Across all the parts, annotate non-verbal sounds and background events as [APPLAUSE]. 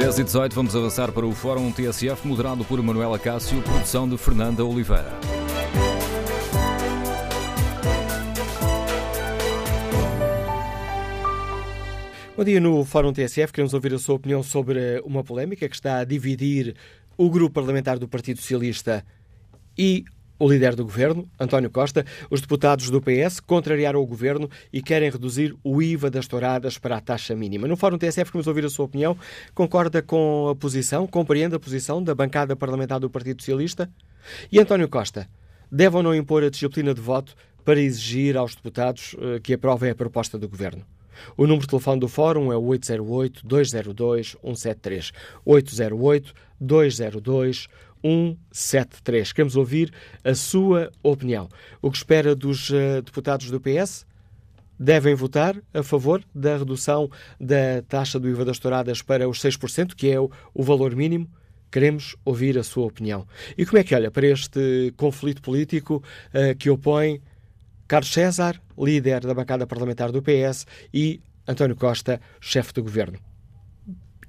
10 e 18, vamos avançar para o Fórum TSF, moderado por Manuela Cássio, produção de Fernanda Oliveira. Bom dia no Fórum TSF. Queremos ouvir a sua opinião sobre uma polémica que está a dividir o grupo parlamentar do Partido Socialista e o líder do governo, António Costa. Os deputados do PS contrariaram o governo e querem reduzir o IVA das touradas para a taxa mínima. No Fórum TSF queremos ouvir a sua opinião. Concorda com a posição, compreende a posição da bancada parlamentar do Partido Socialista? E António Costa, deve ou não impor a disciplina de voto para exigir aos deputados eh, que aprovem a proposta do governo? O número de telefone do Fórum é o 808-202-173. 808-202-173. Queremos ouvir a sua opinião. O que espera dos uh, deputados do PS? Devem votar a favor da redução da taxa do IVA das touradas para os 6%, que é o, valor mínimo? Queremos ouvir a sua opinião. E como é que olha para este conflito político uh, que opõe Carlos César, líder da bancada parlamentar do PS, e António Costa, chefe do governo.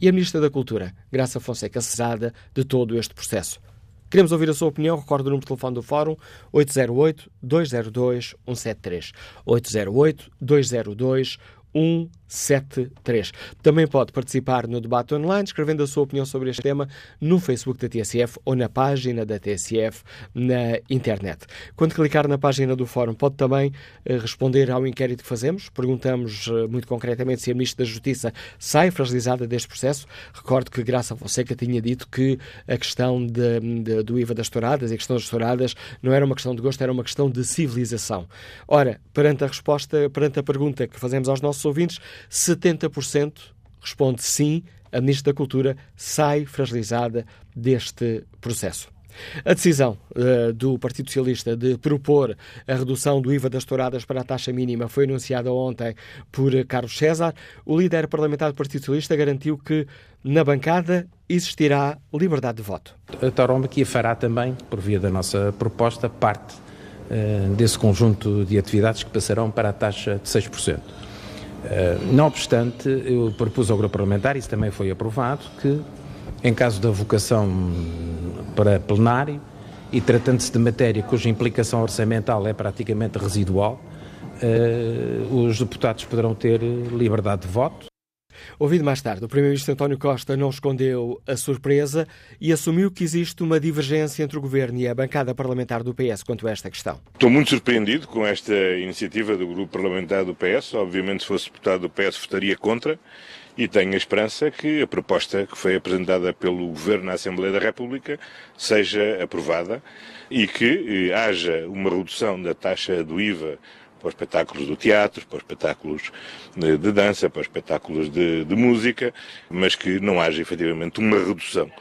E a Ministra da Cultura, Graça Fonseca, cesada de todo este processo. Queremos ouvir a sua opinião. Recordo o número de telefone do Fórum 808-202-173. 808-202-173. 173. Também pode participar no debate online, escrevendo a sua opinião sobre este tema no Facebook da TSF ou na página da TSF na internet. Quando clicar na página do Fórum, pode também eh, responder ao inquérito que fazemos. Perguntamos eh, muito concretamente se a Ministra da Justiça sai fragilizada deste processo. Recordo que Graça Fonseca tinha dito que a questão de, de, do IVA das touradas e a questão das touradas não era uma questão de gosto, era uma questão de civilização. Ora, perante a resposta, perante a pergunta que fazemos aos nossos ouvintes, 70% responde sim, a Ministra da Cultura sai fragilizada deste processo. A decisão uh, do Partido Socialista de propor a redução do IVA das touradas para a taxa mínima foi anunciada ontem por Carlos César. O líder parlamentar do Partido Socialista garantiu que na bancada existirá liberdade de voto. A tauromaquia fará também, por via da nossa proposta, parte uh, desse conjunto de atividades que passarão para a taxa de 6%. Eh, não obstante, eu propus ao grupo parlamentar, isso também foi aprovado, que em caso da vocação para plenário e tratando-se de matéria cuja implicação orçamental é praticamente residual, uh, os deputados poderão ter liberdade de voto Ouvido mais tarde, o Primeiro-Ministro António Costa não escondeu a surpresa e assumiu que existe uma divergência entre o Governo e a bancada parlamentar do PS quanto a esta questão. Estou muito surpreendido com esta iniciativa do grupo parlamentar do PS. Obviamente, se fosse deputado do PS, votaria contra. E tenho a esperança que a proposta que foi apresentada pelo Governo na Assembleia da República seja aprovada e que eh, haja uma redução da taxa do IVA para os espetáculos do teatro, para os espetáculos de, de dança, para os espetáculos de, de, música, mas que não haja efetivamente uma redução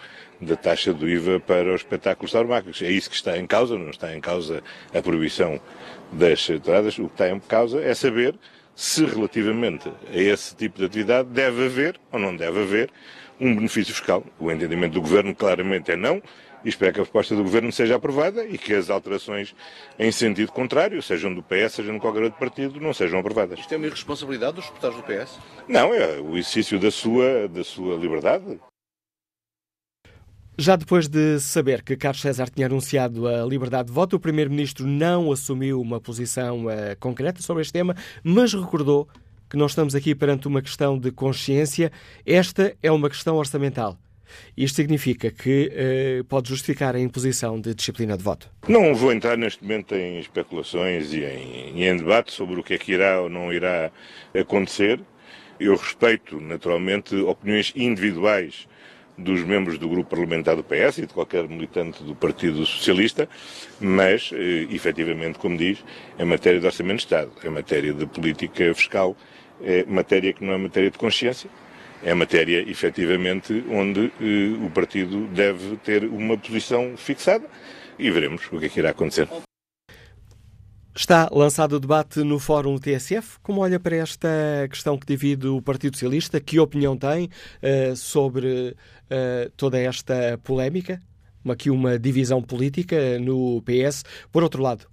da taxa do IVA para os espetáculos tauromáquicos. É isso que está em causa, não está em causa a proibição das entradas. O que está em causa é saber se relativamente a esse tipo de atividade deve haver ou não deve haver um benefício fiscal. O entendimento do Governo claramente é não e espero que a proposta do Governo seja aprovada e que as alterações em sentido contrário, sejam do PS, sejam de qualquer outro partido, não sejam aprovadas. Isto é uma irresponsabilidade dos deputados do PS? Não, é o exercício da sua, da sua liberdade. Já depois de saber que Carlos César tinha anunciado a liberdade de voto, o Primeiro-Ministro não assumiu uma posição uh, concreta sobre este tema, mas recordou que nós estamos aqui perante uma questão de consciência. Esta é uma questão orçamental. Isto significa que eh, pode justificar a imposição de disciplina de voto? Não vou entrar neste momento em especulações e em, em debate sobre o que é que irá ou não irá acontecer. Eu respeito, naturalmente, opiniões individuais dos membros do grupo parlamentar do PS e de qualquer militante do Partido Socialista, mas, eh, efetivamente, como diz, é matéria de orçamento de Estado, é matéria de política fiscal, é matéria que não é matéria de consciência, é matéria, efetivamente, onde eh, o partido deve ter uma posição fixada e veremos o que é que irá acontecer. Está lançado o debate no Fórum TSF. Como olha para esta questão que divide o Partido Socialista? Que opinião tem uh, sobre uh, toda esta polémica? Aqui uma divisão política no PS. Por outro lado,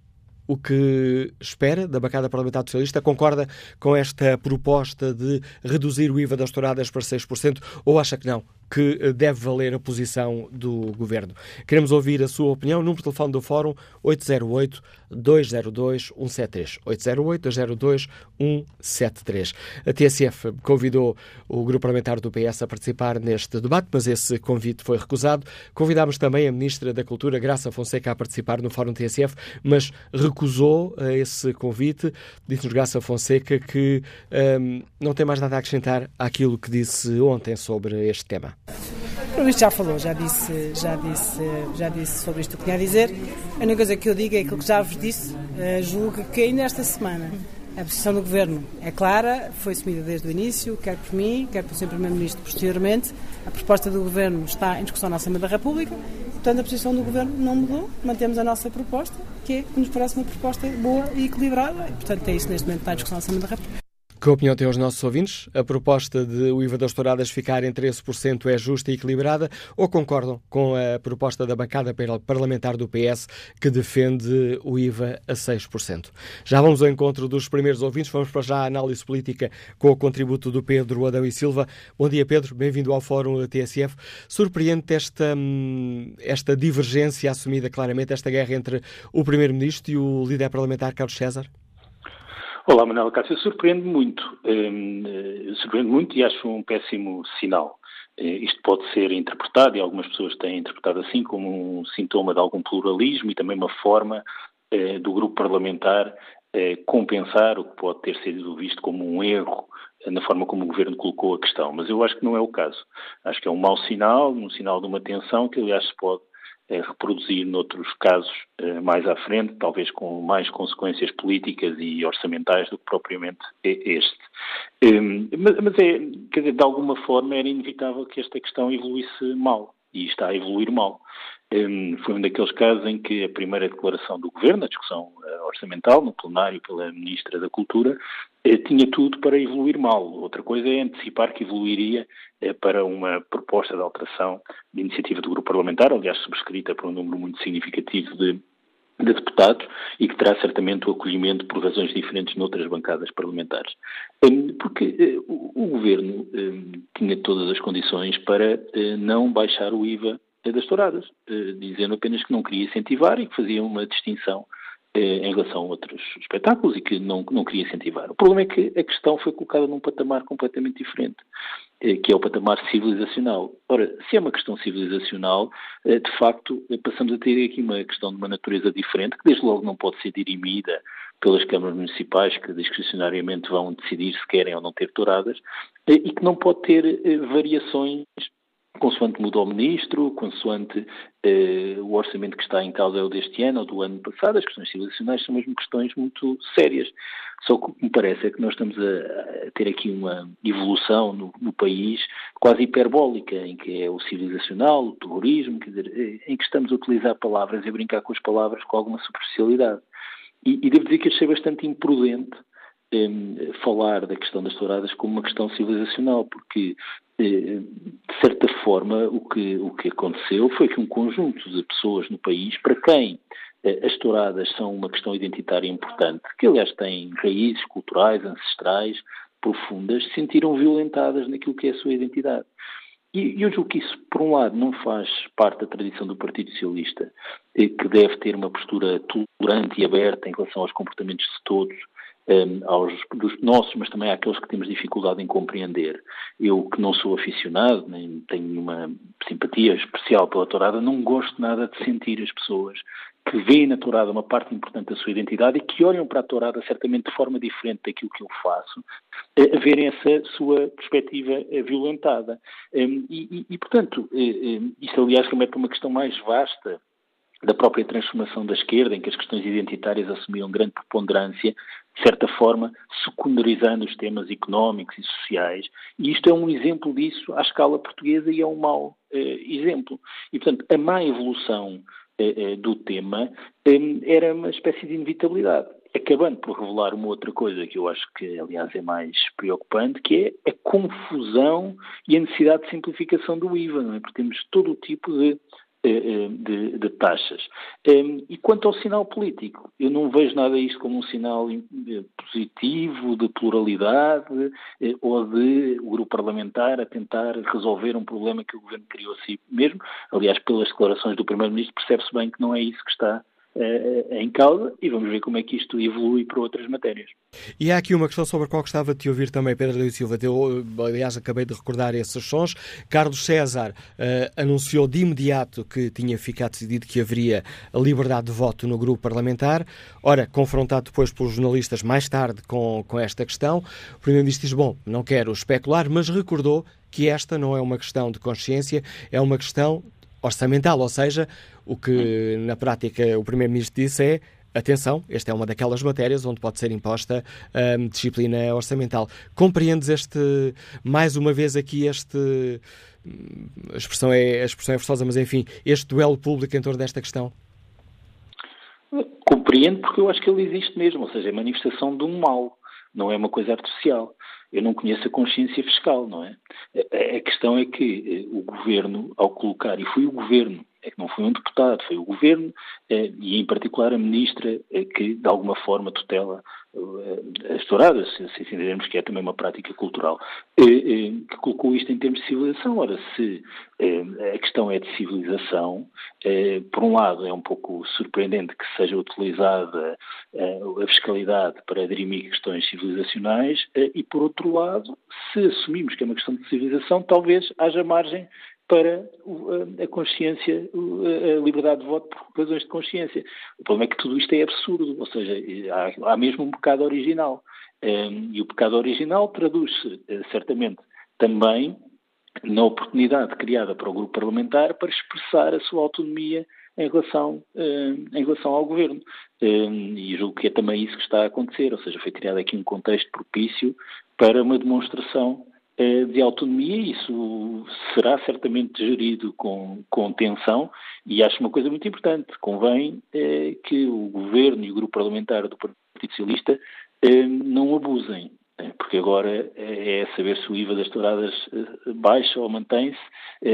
o que espera da bancada parlamentar socialista? Concorda com esta proposta de reduzir o IVA das touradas para 6% ou acha que não? Que eh, deve valer a posição do Governo. Queremos ouvir a sua opinião. Número de telefone do Fórum 808-202-173. 808-202-173. A TSF convidou o grupo parlamentar do PS a participar neste debate, mas esse convite foi recusado. Convidámos também a Ministra da Cultura, Graça Fonseca, a participar no Fórum TSF, mas recusou eh, esse convite. Disse-nos Graça Fonseca que ehm, não tem mais nada a acrescentar àquilo que disse ontem sobre este tema. O Luís já falou, já disse, já, disse, já disse sobre isto o que tinha a dizer. A única coisa que eu digo é aquilo que já vos disse, uh, julgo que ainda esta semana a posição do Governo é clara, foi assumida desde o início, quer por mim, quer pelo Sr. Primeiro-Ministro posteriormente. A proposta do Governo está em discussão na Assembleia da República, portanto a posição do Governo não mudou, mantemos a nossa proposta, que é que nos parece uma proposta boa e equilibrada, e, portanto é isso neste momento está em discussão na Assembleia da República. Que opinião têm os nossos ouvintes? A proposta de o IVA das touradas ficar em 13% é justa e equilibrada ou concordam com a proposta da bancada parlamentar do PS que defende o IVA a 6%? Já vamos ao encontro dos primeiros ouvintes. Vamos para já a análise política com o contributo do Pedro Adão e Silva. Bom dia, Pedro. Bem-vindo ao Fórum TSF. Surpreende esta, hum, esta divergência assumida claramente, esta guerra entre o Primeiro-Ministro e o líder parlamentar Carlos César? Olá, Manuela Cássio. Surpreende muito. Uh, surpreende muito e acho um péssimo sinal. Uh, isto pode ser interpretado, e algumas pessoas têm interpretado assim, como um sintoma de algum pluralismo e também uma forma uh, do grupo parlamentar compensar o que pode ter sido visto como um erro na forma como o Governo colocou a questão. Mas eu acho que não é o caso. Acho que é um mau sinal, um sinal de uma tensão que, aliás, se pode reproduzir noutros casos eh, mais à frente, talvez com mais consequências políticas e orçamentais do que propriamente este. Ehm, mas é, quer dizer, de alguma forma era inevitável que esta questão evoluísse mal e está a evoluir mal. Ehm, foi um daqueles casos em que a primeira declaração do Governo, a discussão eh, orçamental, no plenário pela Ministra da Cultura, eh, tinha tudo para evoluir mal. Outra coisa é antecipar que evoluiria eh, para uma proposta de alteração de iniciativa do grupo parlamentar, aliás subscrita por um número muito significativo de, de deputados e que terá certamente o acolhimento por razões diferentes noutras bancadas parlamentares. Hum, porque o governo hum, tinha todas as condições para não baixar o IVA das touradas, dizendo apenas que não queria incentivar e que fazia uma distinção eh, em relação a outros espetáculos e que não, não queria incentivar. O problema é que a questão foi colocada num patamar completamente diferente, eh, que é o patamar civilizacional. Ora, se é uma questão civilizacional, eh, de facto, passamos a ter aqui uma questão de uma natureza diferente, que desde logo não pode ser dirimida pelas câmaras municipais, que discricionariamente vão decidir se querem ou não ter touradas, e que não pode ter variações consoante mudou o ministro, consoante eh, o orçamento que está em causa é o deste ano ou do ano passado, as questões civilizacionais são mesmo questões muito sérias. Só que o que me parece é que nós estamos a, a ter aqui uma evolução no, no, país quase hiperbólica, em que é o civilizacional, o terrorismo, quer dizer, eh, em que estamos a utilizar palavras e a brincar com as palavras com alguma superficialidade. E, e devo dizer que achei bastante imprudente eh, falar da questão das touradas como uma questão civilizacional, porque de certa forma o que, o que aconteceu foi que um conjunto de pessoas no país, para quem eh, as touradas são uma questão identitária importante, que aliás têm raízes culturais, ancestrais, profundas, se sentiram violentadas naquilo que é a sua identidade. E eu julgo que isso, por um lado, não faz parte da tradição do Partido Socialista, que deve ter uma postura tolerante e aberta em relação aos comportamentos de todos, um, aos dos nossos, mas também àqueles que temos dificuldade em compreender. Eu, que não sou aficionado, nem tenho nenhuma simpatia especial pela tourada, não gosto nada de sentir as pessoas que veem na tourada uma parte importante da sua identidade e que olham para a tourada certamente de forma diferente daquilo que eu faço, a verem essa sua perspectiva eh, violentada. Um, e, e, portanto, eh, isto aliás remete a uma questão mais vasta da própria transformação da esquerda, em que as questões identitárias assumiam grande preponderância, de certa forma, secundarizando os temas económicos e sociais. E isto é um exemplo disso à escala portuguesa e é um mau eh, exemplo. E, portanto, a má evolução eh, eh do tema eh, era uma espécie de inevitabilidade. Acabando por revelar uma outra coisa que eu acho que, aliás, é mais preocupante, que é a confusão e a necessidade de simplificação do IVA, não é? Porque temos todo o tipo de de, de, taxas. E quanto ao sinal político, eu não vejo nada isto como um sinal positivo de pluralidade ou de o grupo parlamentar a tentar resolver um problema que o governo criou a si mesmo. Aliás, pelas declarações do Primeiro-Ministro, percebe-se bem que não é isso que está em causa e vamos ver como é que isto evolui para outras matérias. E há aqui uma questão sobre a qual gostava de te ouvir também, Pedro Luís Silva. Eu, aliás, acabei de recordar esses sons. Carlos César uh, anunciou de imediato que tinha ficado decidido que haveria liberdade de voto no grupo parlamentar. Ora, confrontado depois pelos jornalistas mais tarde com, com esta questão, o Primeiro-Ministro diz: Bom, não quero especular, mas recordou que esta não é uma questão de consciência, é uma questão orçamental, ou seja, o que na prática o Primeiro-Ministro disse é atenção, esta é uma daquelas matérias onde pode ser imposta um, disciplina orçamental. Compreendes este, mais uma vez aqui este, hum, a expressão é, a expressão é forçosa, mas enfim, este duelo público em torno desta questão? Compreendo porque eu acho que ele existe mesmo, ou seja, é manifestação de um mal, não é uma coisa artificial eu não conheço a consciência fiscal, não é? A, questão é que eh, o governo, ao colocar, e foi o governo, é que não foi um deputado, foi o governo, eh, e em particular a ministra, eh, que de alguma forma tutela as touradas, se entendermos que é também uma prática cultural, que colocou isto em termos de civilização. Ora, se a questão é de civilização, por um lado é um pouco surpreendente que seja utilizada a fiscalidade para dirimir questões civilizacionais, e por outro lado, se assumimos que é uma questão de civilização, talvez haja margem para a consciência, a liberdade de voto por razões de consciência. O problema é que tudo isto é absurdo, ou seja, há, há mesmo um pecado original. E o pecado original traduz-se, eh, certamente, também na oportunidade criada para o grupo parlamentar para expressar a sua autonomia em relação, em relação ao governo. E julgo que é também isso que está a acontecer, ou seja, foi criado aqui um contexto propício para uma demonstração de autonomia. Isso será certamente gerido com, com tensão e acho uma coisa muito importante. Convém eh, que o governo e o grupo parlamentar do Partido Socialista eh, não abusem porque agora é saber se o IVA das touradas baixa ou mantém-se,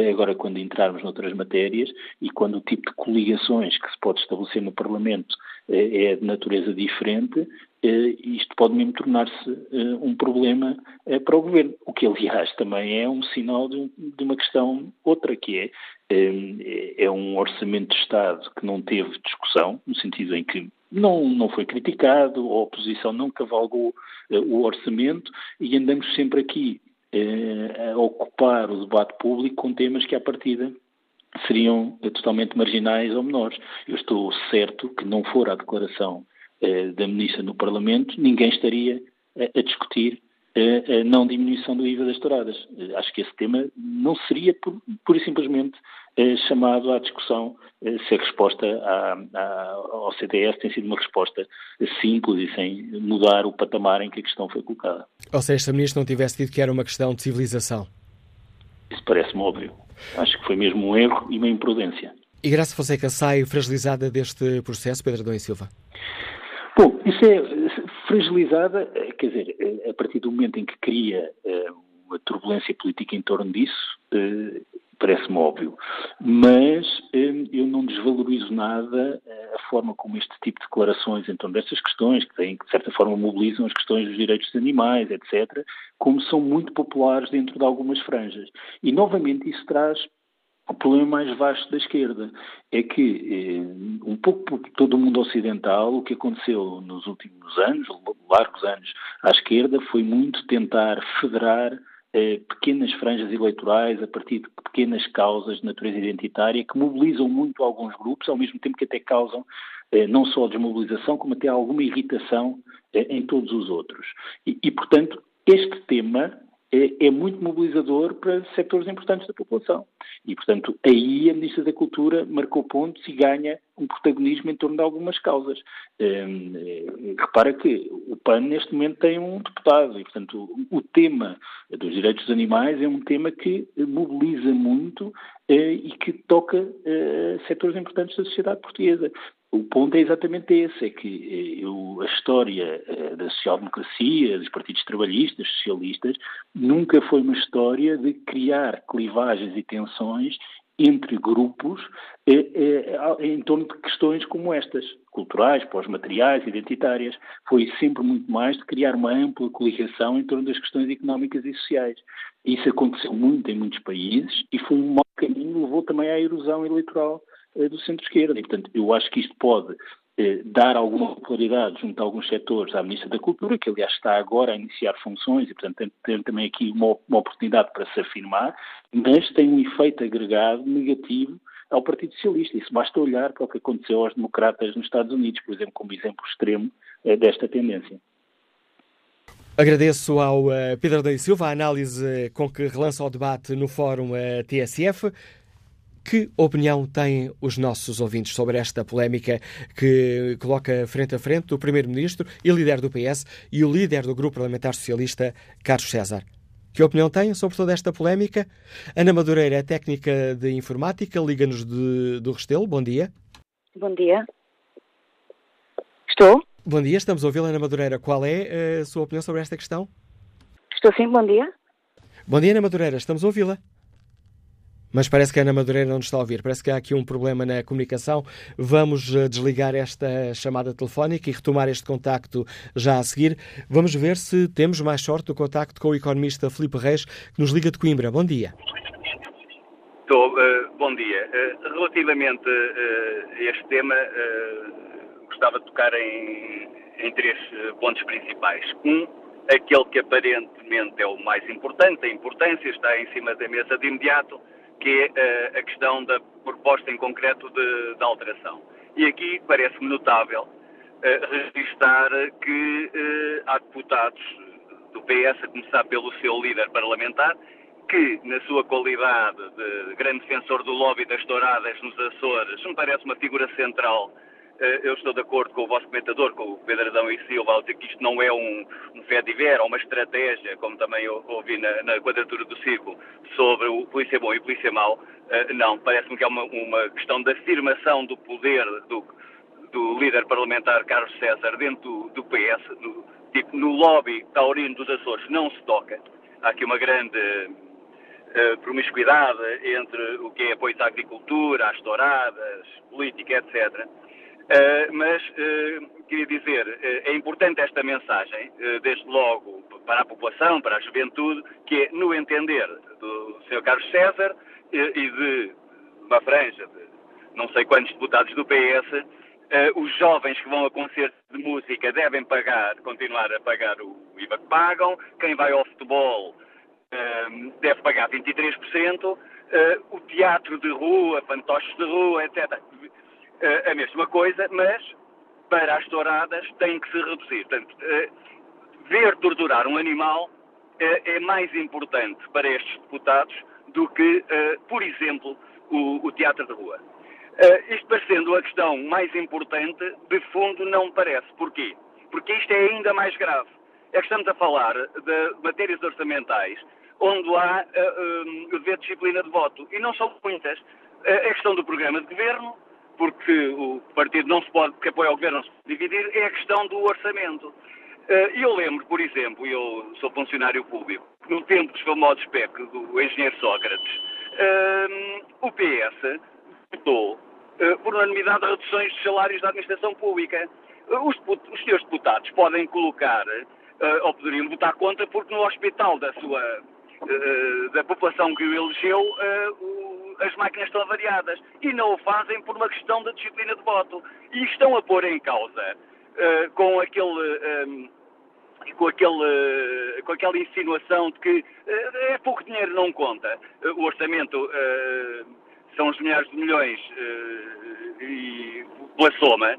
agora quando entrarmos noutras matérias e quando o tipo de coligações que se pode estabelecer no Parlamento é de natureza diferente, eh, isto pode mesmo tornar-se eh, um problema eh, para o governo. O que, aliás, também é um sinal de, uma questão outra, que é, é um orçamento de Estado que não teve discussão, no sentido em que não, não foi criticado, a oposição não cavalgou o orçamento e andamos sempre aqui a ocupar o debate público com temas que, à partida, seriam totalmente marginais ou menores. Eu estou certo que não for a declaração eh, da ministra no Parlamento, ninguém estaria a discutir a não diminuição do IVA das touradas. Eh, acho que esse tema não seria pura e simplesmente eh, chamado à discussão se a resposta à, à, ao CDS tem sido uma resposta simples e sem mudar o patamar em que a questão foi colocada. Ou seja, se a ministra não tivesse dito que era uma questão de civilização? Isso parece-me óbvio. Acho que foi mesmo um erro e uma imprudência. E Graça Fonseca sai fragilizada deste processo, Pedro Adão e Silva? Bom, isso é fragilizada, eh, quer dizer, eh, a partir do momento em que cria eh, uma turbulência política em torno disso, parece-me óbvio. Mas eu não desvalorizo nada a forma como este tipo de declarações em torno destas questões, que, têm, de certa forma mobilizam as questões dos direitos dos animais, etc., como são muito populares dentro de algumas franjas. E, novamente, isso traz o problema mais vasto da esquerda é que, eh, um pouco por todo o mundo ocidental, o que aconteceu nos últimos anos, largos anos, à esquerda, foi muito tentar federar eh, pequenas franjas eleitorais a partir de pequenas causas de natureza identitária que mobilizam muito alguns grupos, ao mesmo tempo que até causam eh, não só desmobilização, como até alguma irritação em todos os outros. E, e portanto, este tema é, é, muito mobilizador para setores importantes da população. E, portanto, aí a Ministra da Cultura marcou pontos e ganha um protagonismo em torno de algumas causas. Hum, eh, repara que o PAN, neste momento, tem um deputado e, portanto, o, o tema dos direitos dos animais é um tema que mobiliza muito eh, e que toca eh, setores importantes da sociedade portuguesa. O ponto é exatamente esse, é que eh, eu, a história eh, da social-democracia, dos partidos trabalhistas, socialistas, nunca foi uma história de criar clivagens e tensões entre grupos é, em torno de questões como estas, culturais, pós-materiais, identitárias. Foi sempre muito mais de criar uma ampla coligação em torno das questões económicas e sociais. Isso aconteceu muito em muitos países e foi um mau caminho, levou também à erosão eleitoral eh, do centro-esquerda. E, portanto, eu acho que isto pode eh, dar alguma popularidade junto a alguns setores à Ministra da Cultura, que aliás está agora a iniciar funções e, portanto, tem, tem também aqui uma, uma, oportunidade para se afirmar, mas tem um efeito agregado negativo ao Partido Socialista. Isso basta olhar para o que aconteceu aos democratas nos Estados Unidos, por exemplo, como exemplo extremo eh, desta tendência. Agradeço ao Pedro da Silva a análise com que relança o debate no Fórum TSF. Que opinião têm os nossos ouvintes sobre esta polémica que coloca frente a frente o Primeiro-Ministro e líder do PS e o líder do Grupo Parlamentar Socialista, Carlos César? Que opinião têm sobre toda esta polémica? Ana Madureira é técnica de informática, liga-nos do Restelo. Bom dia. Bom dia. Estou? Bom dia, estamos a ouvir Ana Madureira. Qual é eh, a sua opinião sobre esta questão? Estou sim, bom dia. Bom dia, Ana Madureira, estamos a ouvi-la. Mas parece que a Ana Madureira não nos está a ouvir. Parece que há aqui um problema na comunicação. Vamos eh, desligar esta chamada telefónica e retomar este contacto já a seguir. Vamos ver se temos mais sorte do contacto com o economista Filipe Reis, que nos liga de Coimbra. Bom dia. Estou, uh, bom dia. Uh, relativamente uh, a este tema, gostava de tocar em, em três pontos principais. Um, aquele que aparentemente é o mais importante, a importância está em cima da mesa de imediato, que é uh, a questão da proposta em concreto de, de alteração. E aqui parece-me notável uh, registrar que uh, há deputados do PS, a começar pelo seu líder parlamentar, que, na sua qualidade de grande defensor do lobby das touradas nos Açores, me parece uma figura central eh, eu estou de acordo com o vosso comentador, com o Pedro Adão e Silva, ao dizer que isto não é um, um fé de ver ou uma estratégia, como também ouvi na, na quadratura do círculo, sobre o polícia bom e polícia mau. Uh, não, parece-me que é uma, uma, questão de afirmação do poder do, do líder parlamentar Carlos César dentro do, do PS, no, tipo, no lobby taurino dos Açores não se toca. Há aqui uma grande uh, promiscuidade entre o que é apoio à agricultura, às touradas, política, etc. Uh, mas uh, queria dizer, uh, é importante esta mensagem, desde logo para a população, para a juventude, que é no entender do Sr. Carlos César e de uma franja de não sei quantos deputados do PS, os jovens que vão a concertos de música devem pagar, continuar a pagar o IVA que pagam, quem vai ao futebol deve pagar 23%, o teatro de rua, fantoches de rua, etc uh, a mesma coisa, mas para as touradas tem que se reduzir. Portanto, uh, ver torturar um animal uh, é mais importante para estes deputados do que, por exemplo, o, teatro de rua. isto parecendo a questão mais importante, de fundo não parece. Porquê? Porque isto é ainda mais grave. É que estamos a falar de matérias orçamentais onde há uh, dever de disciplina de voto. E não são muitas. a questão do programa de governo, porque o partido não se pode, que apoia o governo não se pode dividir, é a questão do orçamento. Eh, eu lembro, por exemplo, eu sou funcionário público, no tempo dos famosos PEC do engenheiro Sócrates, eh, o PS votou eh, por unanimidade reduções de salários da administração pública. Os, os seus deputados podem colocar, ou poderiam votar contra, porque no hospital da sua da população que o elegeu, as máquinas estão avariadas e não o fazem por uma questão de disciplina de voto. E estão a pôr em causa, uh, com aquele. Um, eh, com, aquele, uh, com aquela insinuação de que uh, é pouco dinheiro, não conta. o orçamento são os milhares de milhões e pela soma,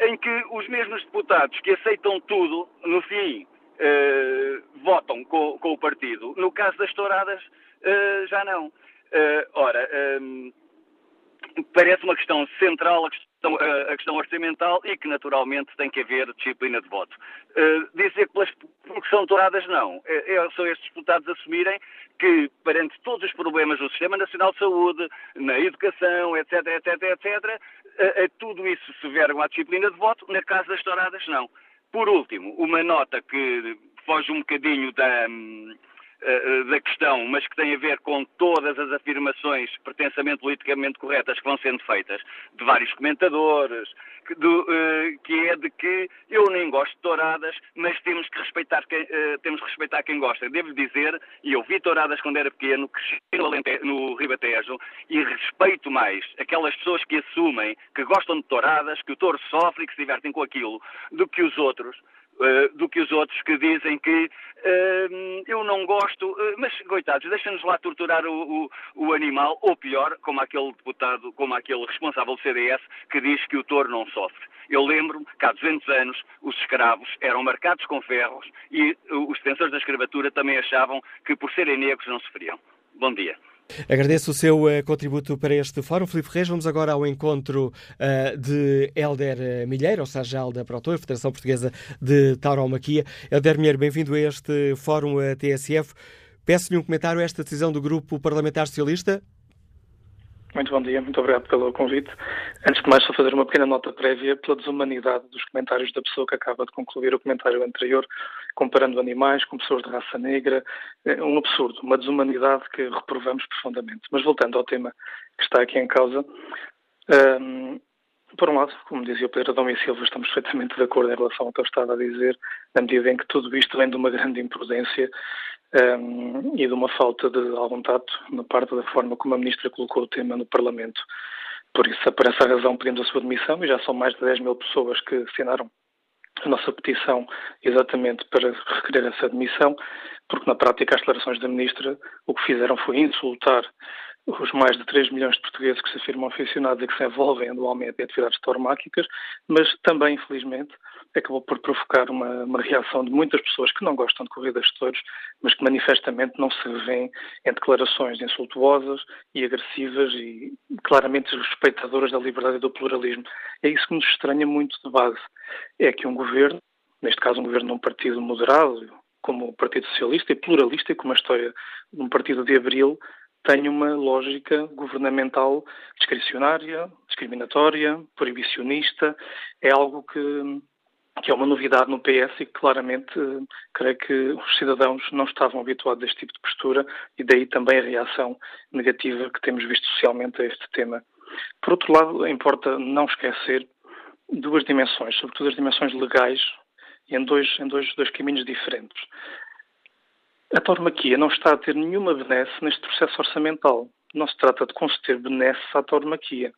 em que os mesmos deputados que aceitam tudo, no fim, votam com, com, o partido. No caso das touradas, já não. Uh, ora, um, parece uma questão central a questão, a questão, orçamental e que naturalmente tem que haver disciplina de voto. Uh, dizer que pelas porque são douradas, não. É, são estes deputados assumirem que, perante todos os problemas do Sistema Nacional de Saúde, na educação, etc, etc, etc, uh, uh, tudo isso se vergam à disciplina de voto, na casa das touradas, não. Por último, uma nota que foge um bocadinho da. Um, uh, da questão, mas que tem a ver com todas as afirmações pretensamente politicamente corretas que vão sendo feitas de vários comentadores, que, do, uh, que é de que eu nem gosto de touradas, mas temos que respeitar quem, uh, temos que respeitar quem gosta. Devo dizer, e eu vi touradas quando era pequeno, cresci no Ribatejo, e respeito mais aquelas pessoas que assumem que gostam de touradas, que o touro sofre e que se divertem com aquilo, do que os outros uh, do que os outros que dizem que uh, eu não gosto, uh, mas coitados, deixa-nos lá torturar o, o, o, animal, ou pior, como aquele deputado, como aquele responsável do CDS que diz que o touro não sofre. Eu lembro-me que há 200 anos os escravos eram marcados com ferros e os defensores da escravatura também achavam que por serem negros não sofriam. Bom dia. Agradeço o seu uh, contributo para este fórum. Filipe Reis, vamos agora ao encontro uh, de Helder eh, Milheiro, ou seja, Alda Protor, Federação Portuguesa de Tauromaquia. Helder Milheiro, bem-vindo a este fórum a TSF. Peço-lhe um comentário a esta decisão do Grupo Parlamentar Socialista. Muito bom dia, muito obrigado pelo convite. Antes de mais, só fazer uma pequena nota prévia pela desumanidade dos comentários da pessoa que acaba de concluir o comentário anterior, comparando animais com pessoas de raça negra. É um absurdo, uma desumanidade que reprovamos profundamente. Mas voltando ao tema que está aqui em causa, um, por um lado, como dizia o Pedro Adão e Silva, estamos perfeitamente de acordo em relação ao que ele estava a dizer, na medida em que tudo isto vem de uma grande imprudência um, e de uma falta de algum tato na parte da forma como a Ministra colocou o tema no Parlamento. Por isso, por essa razão, pedimos a sua demissão e já são mais de 10 mil pessoas que assinaram a nossa petição exatamente para requerer essa demissão, porque na prática as declarações da Ministra o que fizeram foi insultar os mais de 3 milhões de portugueses que se afirmam aficionados e que se envolvem anualmente em atividades tauromáquicas, mas também, infelizmente, acabou por provocar uma, uma, reação de muitas pessoas que não gostam de corridas de touros, mas que manifestamente não se revêem em declarações insultuosas e agressivas e claramente respeitadoras da liberdade e do pluralismo. É isso que nos estranha muito de base. É que um governo, neste caso um governo de um partido moderado, como o Partido Socialista, e pluralista, como a história de um partido de abril, tem uma lógica governamental discricionária, discriminatória, proibicionista. É algo que, que é uma novidade no PS e que claramente creio que os cidadãos não estavam habituados a este tipo de postura e daí também a reação negativa que temos visto socialmente a este tema. Por outro lado, importa não esquecer duas dimensões, sobretudo as dimensões legais, em dois, em dois, dois caminhos diferentes. A tauromaquia não está a ter nenhuma benesse neste processo orçamental. Não se trata de conceder benesse à tauromaquia.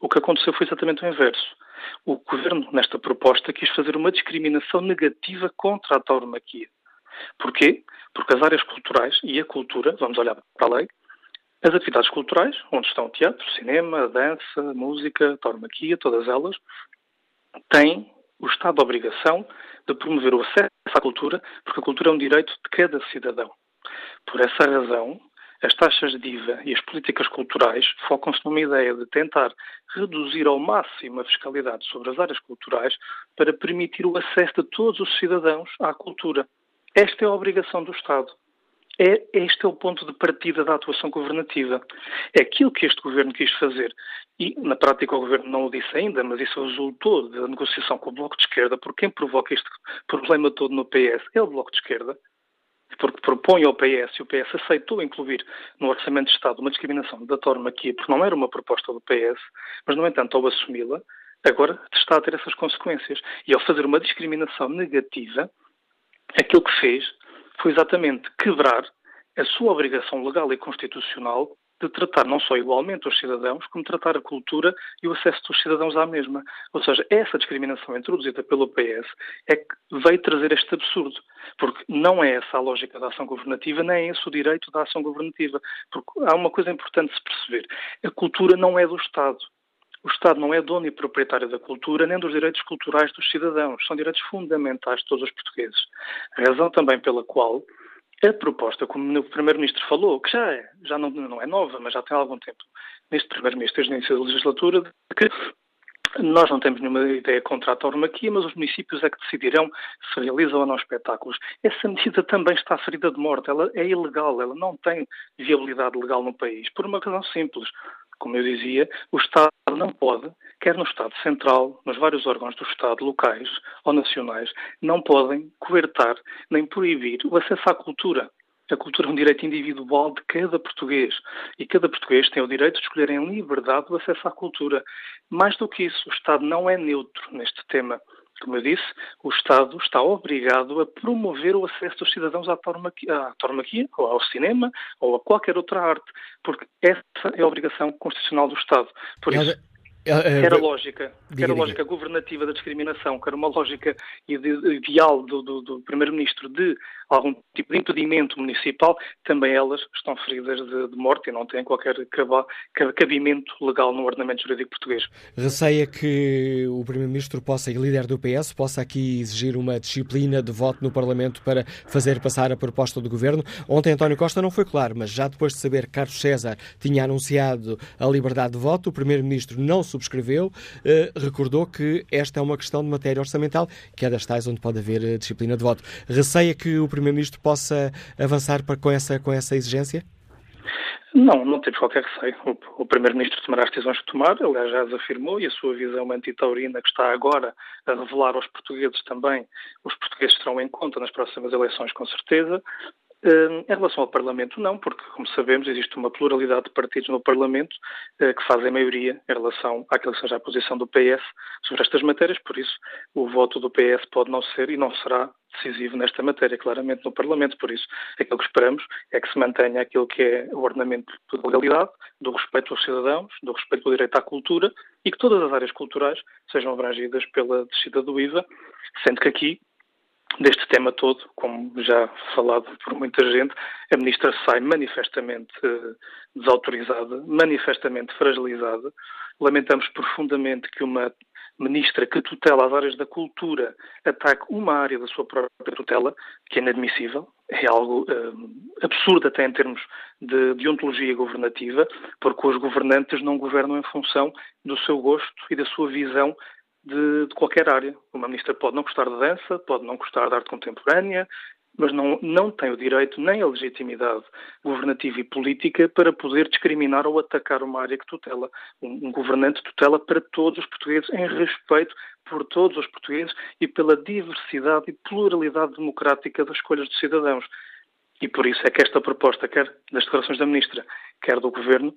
O que aconteceu foi exatamente o inverso. O governo, nesta proposta, quis fazer uma discriminação negativa contra a tauromaquia. Porquê? Porque as áreas culturais e a cultura, vamos olhar para a lei, as atividades culturais, onde estão o teatro, o cinema, a dança, a música, a tauromaquia, todas elas, têm o Estado de obrigação de promover o acesso à cultura, porque a cultura é um direito de cada cidadão. Por essa razão, as taxas de IVA e as políticas culturais focam-se numa ideia de tentar reduzir ao máximo a fiscalidade sobre as áreas culturais para permitir o acesso de todos os cidadãos à cultura. Esta é a obrigação do Estado. É, este é o ponto de partida da atuação governativa. É aquilo que este governo quis fazer. E, na prática, o governo não o disse ainda, mas isso resultou da negociação com o Bloco de Esquerda, porque quem provoca este problema todo no PS é o Bloco de Esquerda, porque propõe ao PS e o PS aceitou incluir no Orçamento de Estado uma discriminação da aqui, porque não era uma proposta do PS, mas, no entanto, ao assumi-la, agora está a ter essas consequências. E ao fazer uma discriminação negativa, aquilo que fez foi exatamente quebrar a sua obrigação legal e constitucional de tratar não só igualmente os cidadãos, como tratar a cultura e o acesso dos cidadãos à mesma. Ou seja, essa discriminação introduzida pelo PS é que veio trazer este absurdo, porque não é essa a lógica da ação governativa, nem é esse o direito da ação governativa. Porque há uma coisa importante de se perceber: a cultura não é do Estado. O Estado não é dono e proprietário da cultura nem dos direitos culturais dos cidadãos. São direitos fundamentais de todos os portugueses. A razão também pela qual a proposta, como o Primeiro-Ministro falou, que já, é, já não, não, é nova, mas já tem algum tempo, neste Primeiro-Ministro, desde o início da legislatura, de que nós não temos nenhuma ideia contra a tauromaquia, mas os municípios é que decidirão se realizam ou não espetáculos. Essa medida também está ferida de morte. Ela é ilegal, ela não tem viabilidade legal no país, por uma razão simples como eu dizia, o Estado não pode, quer no Estado Central, nos vários órgãos do Estado, locais ou nacionais, não podem coertar nem proibir o acesso à cultura. A cultura é um direito individual de cada português. E cada português tem o direito de escolher em liberdade o acesso à cultura. Mais do que isso, o Estado não é neutro neste tema. Como eu disse, o Estado está obrigado a promover o acesso dos cidadãos à tauromaquia, à tauromaquia, ou ao cinema, ou a qualquer outra arte, porque essa é a obrigação constitucional do Estado. Por isso, Quer a lógica, diga, quer a lógica governativa da discriminação, quer uma lógica ideal do, do, do Primeiro-Ministro de algum tipo de impedimento municipal, também elas estão feridas de, de morte e não têm qualquer cabimento legal no ordenamento jurídico português. Receia que o Primeiro-Ministro possa, e líder do PS, possa aqui exigir uma disciplina de voto no Parlamento para fazer passar a proposta do Governo. Ontem António Costa não foi claro, mas já depois de saber que Carlos César tinha anunciado a liberdade de voto, o Primeiro-Ministro não subscreveu, eh, recordou que esta é uma questão de matéria orçamental, que é das tais onde pode haver eh, disciplina de voto. Receia que o Primeiro-Ministro possa avançar para, com, essa, com essa exigência? Não, não temos qualquer receio. O, Primeiro-Ministro tomará as decisões que tomar, aliás, já as afirmou, e a sua visão antitaurina, que está agora a revelar aos portugueses também, os portugueses terão em conta nas próximas eleições, com certeza. Em relação ao Parlamento, não, porque, como sabemos, existe uma pluralidade de partidos no Parlamento eh, que fazem maioria em relação àquela que seja a posição do PS sobre estas matérias, por isso o voto do PS pode não ser e não será decisivo nesta matéria, claramente, no Parlamento. Por isso, aquilo que esperamos é que se mantenha aquilo que é o ordenamento de legalidade, do respeito aos cidadãos, do respeito ao direito à cultura e que todas as áreas culturais sejam abrangidas pela descida do IVA, sendo que aqui deste tema todo, como já falado por muita gente, a ministra sai manifestamente eh, desautorizada, manifestamente fragilizada. Lamentamos profundamente que uma ministra que tutela as áreas da cultura ataque uma área da sua própria tutela, que é inadmissível, é algo eh, absurdo até em termos de, de ontologia governativa, porque os governantes não governam em função do seu gosto e da sua visão de, de, qualquer área. Uma ministra pode não gostar de dança, pode não gostar de arte contemporânea, mas não, não tem o direito nem a legitimidade governativa e política para poder discriminar ou atacar uma área que tutela. Um, um governante tutela para todos os portugueses, em respeito por todos os portugueses e pela diversidade e pluralidade democrática das escolhas dos cidadãos. E por isso é que esta proposta, quer das declarações da Ministra, quer do Governo,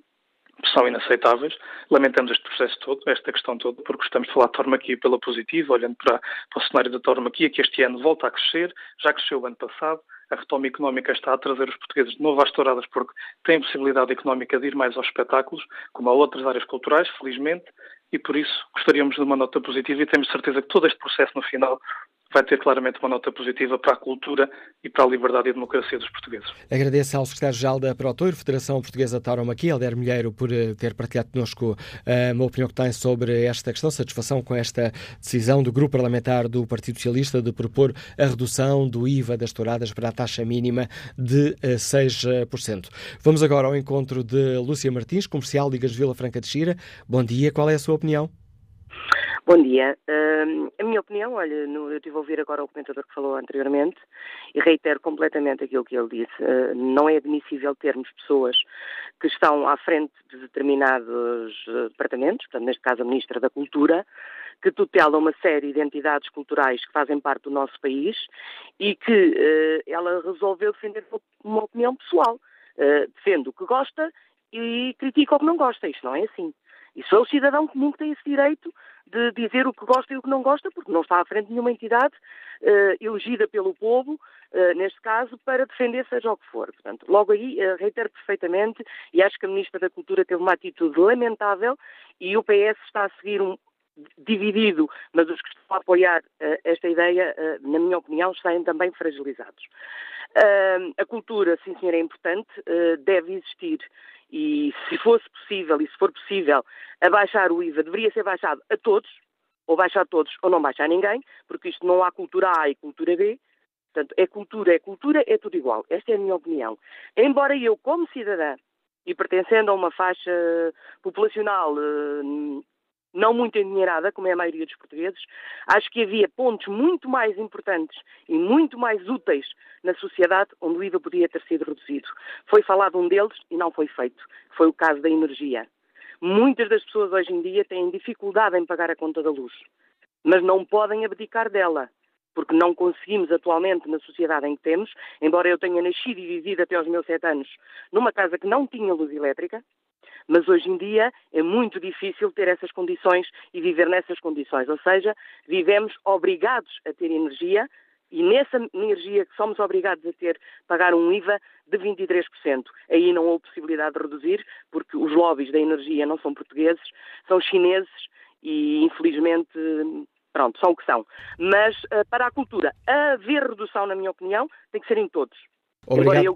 são inaceitáveis. Lamentamos este processo todo, esta questão toda, porque estamos de falar de tauromaquia pela positiva, olhando para, para o cenário da tauromaquia, que este ano volta a crescer, já cresceu o ano passado, a retoma económica está a trazer os portugueses de novo às touradas porque têm possibilidade económica de ir mais aos espetáculos, como a outras áreas culturais, felizmente, e por isso gostaríamos de uma nota positiva e temos certeza que todo este processo no final vai ter claramente uma nota positiva para a cultura e para a liberdade e a democracia dos portugueses. Agradeço ao secretário-geral da Protoiro, Federação Portuguesa de Tauromaquia, Alder Milheiro, por eh, ter partilhado connosco eh, uma opinião que tem sobre esta questão, satisfação com esta decisão do Grupo Parlamentar do Partido Socialista de propor a redução do IVA das touradas para a taxa mínima de 6%. Eh, Vamos agora ao encontro de Lúcia Martins, comercial Ligas Vila Franca de Xira. Bom dia, qual é a sua opinião? Bom dia. Uh, a minha opinião, olha, no, eu estive a ouvir agora o comentador que falou anteriormente e reitero completamente aquilo que ele disse. Uh, não é admissível termos pessoas que estão à frente de determinados uh, departamentos, portanto, neste caso a Ministra da Cultura, que tutela uma série de entidades culturais que fazem parte do nosso país e que eh, ela resolveu defender uma opinião pessoal. defende o que gosta e critica o que não gosta. Isto não é assim. Isso é o cidadão comum que tem esse direito de dizer o que gosta e o que não gosta, porque não está à frente de nenhuma entidade uh, elegida pelo povo, uh, neste caso, para defender seja o que for. Portanto, logo aí, uh, reitero perfeitamente, e acho que a Ministra da Cultura teve uma atitude lamentável e o PS está a seguir um, dividido, mas os que estão a apoiar uh, esta ideia, uh, na minha opinião, estão também fragilizados. Uh, a cultura, sim senhor, é importante, deve existir e se fosse possível, e se for possível, abaixar o IVA, deveria ser baixado a todos, ou baixar a todos ou não baixar ninguém, porque isto não há cultura A e cultura B, portanto, é cultura, é cultura, é tudo igual. Esta é a minha opinião. Embora eu, como cidadã, e pertencendo a uma faixa populacional eh, não muito endinheirada, como é a maioria dos portugueses, acho que havia pontos muito mais importantes e muito mais úteis na sociedade onde o IVA podia ter sido reduzido. Foi falado um deles e não foi feito. Foi o caso da energia. Muitas das pessoas hoje em dia têm dificuldade em pagar a conta da luz, mas não podem abdicar dela. porque não conseguimos atualmente na sociedade em que temos, embora eu tenha nascido e vivido até aos meus sete anos numa casa que não tinha luz elétrica, mas hoje em dia é muito difícil ter essas condições e viver nessas condições. Ou seja, vivemos obrigados a ter energia e nessa energia que somos obrigados a ter, pagar um IVA de 23%. Aí não houve possibilidade de reduzir, porque os lobbies da energia não são portugueses, são chineses e, infelizmente, pronto, são o que são. Mas uh, para a cultura, haver redução, na minha opinião, tem que ser em todos. Obrigado. Embora eu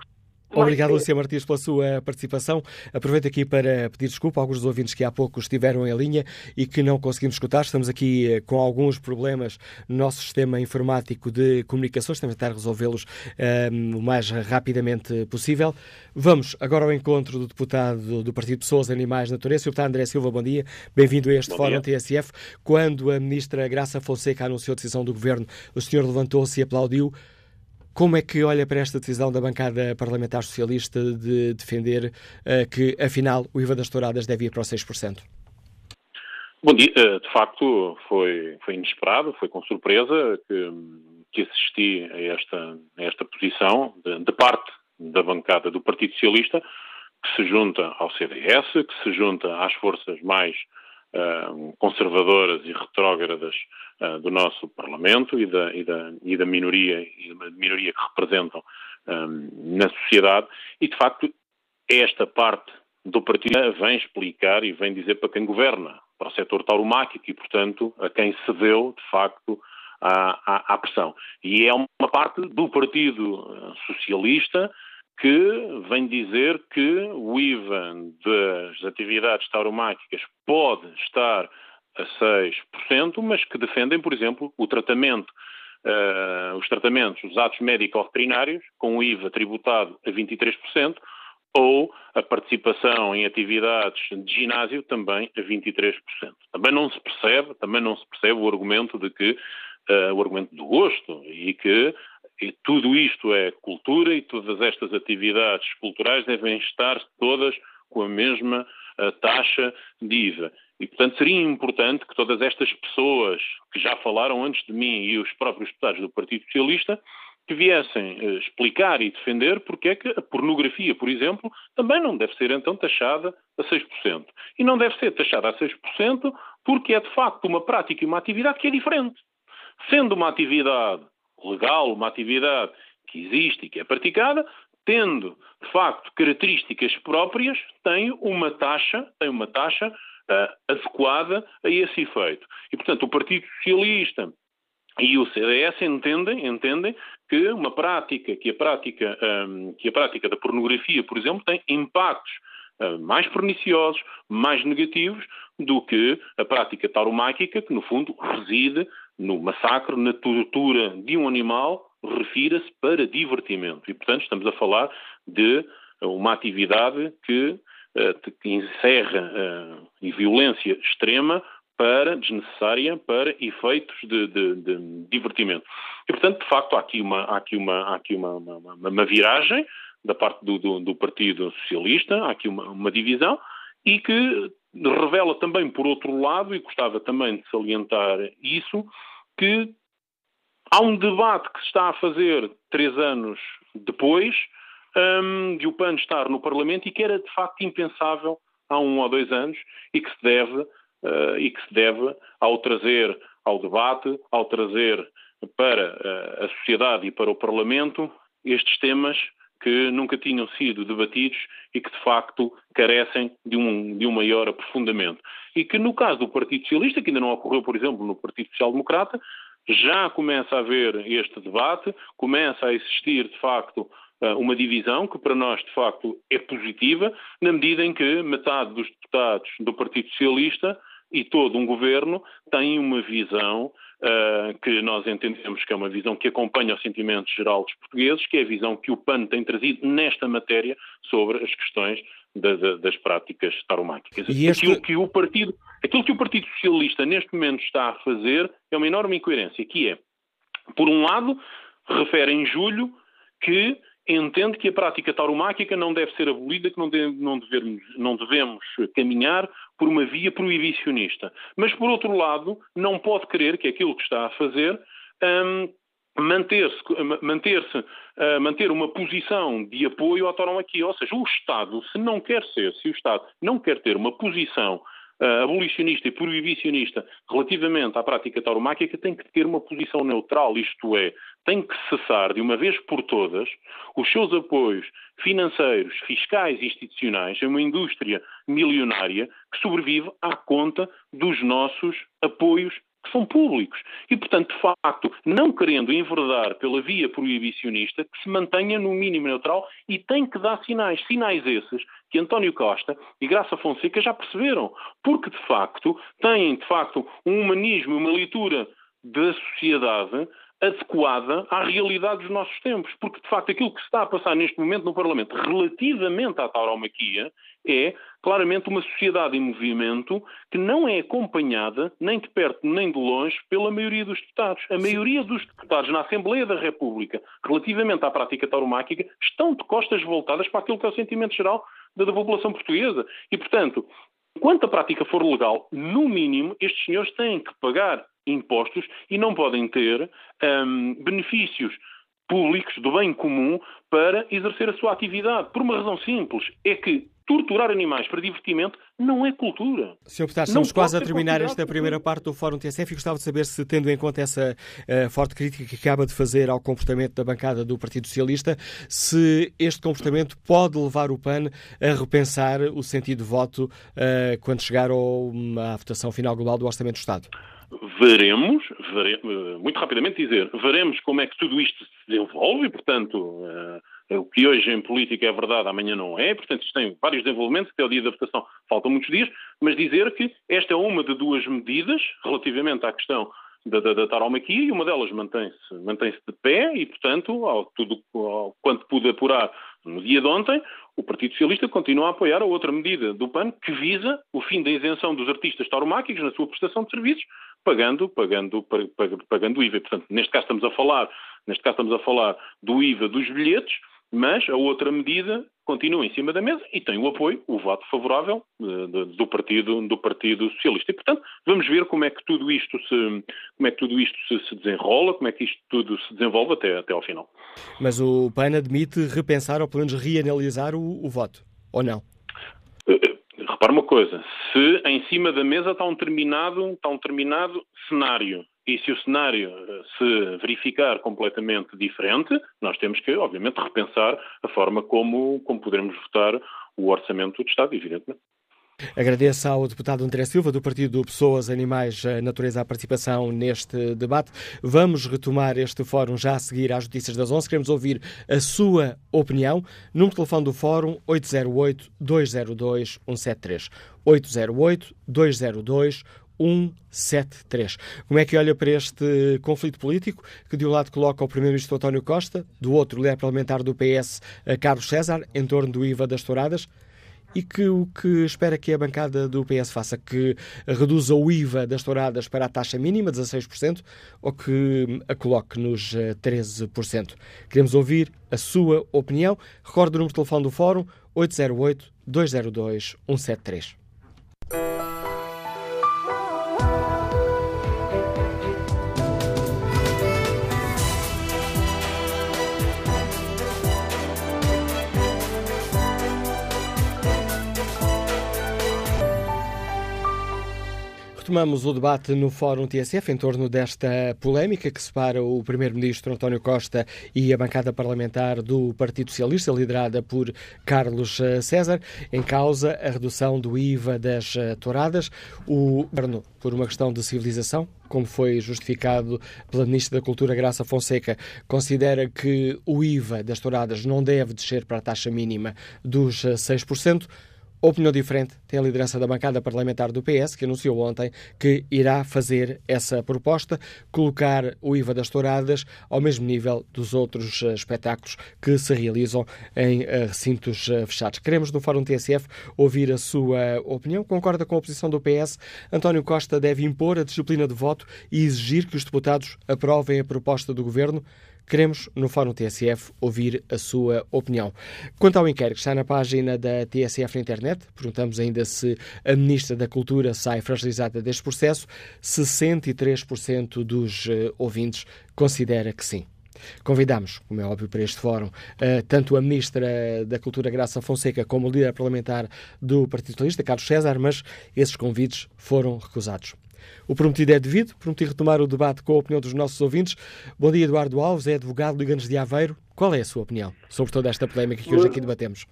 Obrigado, Lucia Martins, pela sua participação. Aproveito aqui para pedir desculpa a alguns dos ouvintes que há pouco estiveram em linha e que não conseguimos escutar. Estamos aqui eh, com alguns problemas no nosso sistema informático de comunicações, estamos a tentar resolvê-los um, ehm, o mais rapidamente possível. Vamos agora ao encontro do deputado do Partido Pessoas, Animais, Natureza, o deputado André Silva. Bom dia, bem-vindo a este bom Fórum dia. TSF. Quando a ministra Graça Fonseca anunciou a decisão do governo, o senhor levantou-se e aplaudiu. Como é que olha para esta decisão da bancada parlamentar socialista de defender uh, que, afinal, o IVA das touradas deve ir para os 6%? Bom dia. Eh, de facto, foi, foi inesperado, foi com surpresa que, que assisti a esta, a esta posição de, de parte da bancada do Partido Socialista, que se junta ao CDS, que se junta às forças mais uh, conservadoras e retrógradas uh, do nosso Parlamento e da, e da, e da minoria, e da minoria que representam um, na sociedade, e de facto esta parte do partido vem explicar e vem dizer para quem governa, para o setor tauromáquico e, portanto, a quem cedeu, de facto, à, à, à pressão. E é uma parte do Partido Socialista que vem dizer que o IVA das atividades tauromáquicas pode estar a 6%, mas que defendem, por exemplo, o tratamento, uh, os tratamentos, os atos médico-veterinários, com o IVA tributado a 23%, ou a participação em atividades de ginásio também a 23%. Também não se percebe, também não se percebe o argumento de que uh, o argumento do gosto e que e tudo isto é cultura e todas estas atividades culturais devem estar todas com a mesma a taxa de IVA. E, portanto, seria importante que todas estas pessoas que já falaram antes de mim e os próprios deputados do Partido Socialista que viessem uh, explicar e defender porque é que a pornografia, por exemplo, também não deve ser então taxada a 6%. E não deve ser taxada a 6% porque é de facto uma prática e uma atividade que é diferente. Sendo uma atividade legal, uma atividade que existe e que é praticada, tendo de facto características próprias, tem uma taxa, tem uma taxa uh, adequada a esse efeito. E portanto o Partido Socialista e o CDS entendem, entendem que uma prática, que a prática, um, que a prática da pornografia, por exemplo, tem impactos uh, mais perniciosos, mais negativos do que a prática tauromáquica, que no fundo reside no massacre, na tortura de um animal, refira-se para divertimento. E, portanto, estamos a falar de uma atividade que, eh, que encerra uh, e violência extrema para, desnecessária, para efeitos de, de, de, divertimento. E, portanto, de facto, há aqui uma, há aqui uma, há aqui uma, uma, uma viragem da parte do, do, do, Partido Socialista, há aqui uma, uma divisão, e que revela também, por outro lado, e gostava também de salientar isso, que há um debate que se está a fazer três anos depois um, de o PAN estar no Parlamento e que era de facto impensável há um ou dois anos e que se deve, uh, e que se deve ao trazer ao debate, ao trazer para uh, a sociedade e para o Parlamento estes temas que nunca tinham sido debatidos e que de facto carecem de um, de um maior aprofundamento. E que no caso do Partido Socialista, que ainda não ocorreu, por exemplo, no Partido Social Democrata, já começa a haver este debate, começa a existir de facto eh, uma divisão que para nós de facto é positiva, na medida em que metade dos deputados do Partido Socialista e todo um governo têm uma visão uh, que nós entendemos que é uma visão que acompanha o sentimento geral dos portugueses, que é a visão que o PAN tem trazido nesta matéria sobre as questões da, da, das práticas tauromáquicas. Este... Aquilo, que o partido, aquilo que o Partido Socialista neste momento está a fazer é uma enorme incoerência, que é, por um lado, refere em julho que entende que a prática tauromáquica não deve ser abolida, que não, não, devemos, não devemos caminhar por uma via proibicionista. Mas, por outro lado, não pode querer que aquilo que está a fazer um, manter-se, manter-se, uh, manter uma posição de apoio à tauromaquia. Ou seja, o Estado, se não quer ser, se o Estado não quer ter uma posição uh, abolicionista e proibicionista relativamente à prática tauromáquica, tem que ter uma posição neutral, isto é, tem que cessar de uma vez por todas os seus apoios financeiros, fiscais e institucionais a uma indústria milionária que sobrevive à conta dos nossos apoios que são públicos. E, portanto, de facto, não querendo enverdar pela via proibicionista, que se mantenha no mínimo neutral e tem que dar sinais. Sinais esses António Costa e Graça Fonseca já perceberam. Porque, de facto, têm, de facto, um humanismo, uma leitura da sociedade adequada à realidade dos nossos tempos. Porque, de facto, aquilo que se está a passar neste momento no Parlamento relativamente à tauromaquia é claramente uma sociedade em movimento que não é acompanhada, nem de perto nem de longe, pela maioria dos deputados. A maioria dos deputados na Assembleia da República, relativamente à prática tauromáquica, estão de costas voltadas para aquilo que é o sentimento geral da, da população portuguesa. E, portanto, enquanto a prática for legal, no mínimo, estes senhores têm que pagar impostos e não podem ter um, benefícios públicos do bem comum para exercer a sua atividade. Por uma razão simples, é que torturar animais para divertimento não é cultura. Sr. Deputado, estamos quase a terminar esta primeira parte do Fórum TSF e gostava de saber se, tendo em conta essa uh, forte crítica que acaba de fazer ao comportamento da bancada do Partido Socialista, se este comportamento pode levar o PAN a repensar o sentido de voto uh, quando chegar ao, à votação final global do Orçamento do Estado. Veremos, veremos, muito rapidamente dizer, veremos como é que tudo isto se desenvolve e, portanto, uh, o que hoje em política é verdade, amanhã não é, portanto, isto tem vários desenvolvimentos, até o dia da votação faltam muitos dias, mas dizer que esta é uma de duas medidas relativamente à questão da, da, da e uma delas mantém-se mantém de pé e, portanto, ao, tudo, ao, quanto pude apurar no dia de ontem, o Partido Socialista continua a apoiar a outra medida do PAN que visa o fim da isenção dos artistas tauromáquicos na sua prestação de serviços, pagando, pagando, pagando, pagando IVA. Portanto, neste caso estamos a falar, neste caso estamos a falar do IVA dos bilhetes, mas a outra medida continua em cima da mesa e tem o apoio, o voto favorável uh, do partido do partido socialista. E portanto vamos ver como é que tudo isto se como é que tudo isto se, se desenrola, como é que isto tudo se desenvolve até até ao final. Mas o PAN admite repensar ou pelo menos reanalisar o, o voto ou não? Repara uma coisa, se em cima da mesa está um determinado, está um determinado cenário e se o cenário eh, se verificar completamente diferente, nós temos que, obviamente, repensar a forma como, como poderemos votar o orçamento do Estado, evidentemente. Agradeço ao deputado André Silva, do Partido Pessoas, Animais, Natureza, a participação neste debate. Vamos retomar este fórum já a seguir às notícias das 11. Queremos ouvir a sua opinião. Número de telefone do fórum 808-202-173. 808-202-173. 173. Como é que olha para este conflito político que de um lado coloca o Primeiro-Ministro António Costa, do outro o líder parlamentar do PS, Carlos César, em torno do IVA das touradas? E que o que espera que a bancada do PS faça? Que reduza o IVA das touradas para a taxa mínima, 16%, ou que a coloque nos 13%? Queremos ouvir a sua opinião. Recorde o número de telefone do Fórum, 808-202-173. Retomamos o debate no Fórum TSF em torno desta polémica que separa o Primeiro-Ministro António Costa e a bancada parlamentar do Partido Socialista, liderada por Carlos eh, César, em causa a redução do IVA das eh, touradas. O governo, por uma questão de civilização, como foi justificado pela Ministra da Cultura Graça Fonseca, considera que o IVA das touradas não deve descer para a taxa mínima dos 6%. Eh, Opinião diferente tem a liderança da bancada parlamentar do PS, que anunciou ontem que irá fazer essa proposta, colocar o IVA das touradas ao mesmo nível dos outros uh, espetáculos que se realizam em uh, recintos uh, fechados. Queremos, no Fórum TSF, ouvir a sua opinião. Concorda com a posição do PS? António Costa deve impor a disciplina de voto e exigir que os deputados aprovem a proposta do governo? Queremos, no Fórum TSF, ouvir a sua opinião. Quanto ao inquérito que está na página da TSF na internet, perguntamos ainda se a Ministra da Cultura sai fragilizada deste processo. 63% dos uh, ouvintes considera que sim. Convidamos, como é óbvio, para este fórum, uh, tanto a Ministra da Cultura, Graça Fonseca, como o líder parlamentar do Partido Socialista, Carlos César, mas esses convites foram recusados. O prometido é devido, prometi retomar o debate com a opinião dos nossos ouvintes. Bom dia, Eduardo Alves, é advogado do Ganes de Aveiro. Qual é a sua opinião sobre toda esta polémica que hoje aqui debatemos?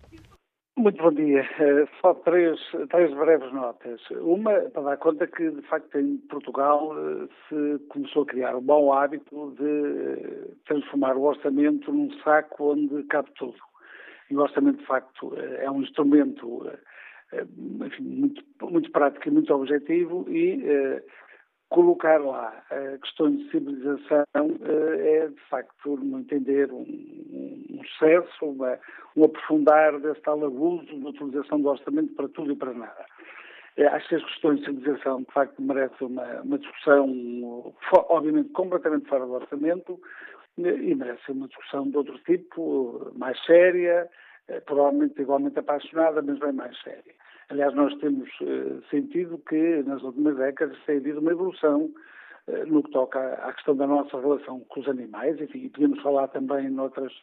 Muito bom dia. Uh, só três, três breves notas. Uma, para dar conta que, de facto, em Portugal uh, se começou a criar o bom hábito de uh, transformar o orçamento num saco onde cabe tudo. E o orçamento, de facto, é um instrumento enfim, muito, muito prático e muito objetivo e colocar lá uh, questões de civilização é, de facto, no entender, um, um sucesso, uma, um aprofundar desse tal abuso de utilização do orçamento para tudo e para nada. Acho que as questões de civilização, de facto, merecem uma, uma discussão, obviamente, completamente fora do orçamento e merecem uma discussão de outro tipo, mais séria, provavelmente igualmente apaixonada, mas bem mais séria. Aliás, nós temos uh, sentido que nas últimas décadas tem havido uma evolução uh, no que toca à questão da nossa relação com os animais, enfim, e podemos falar também noutras,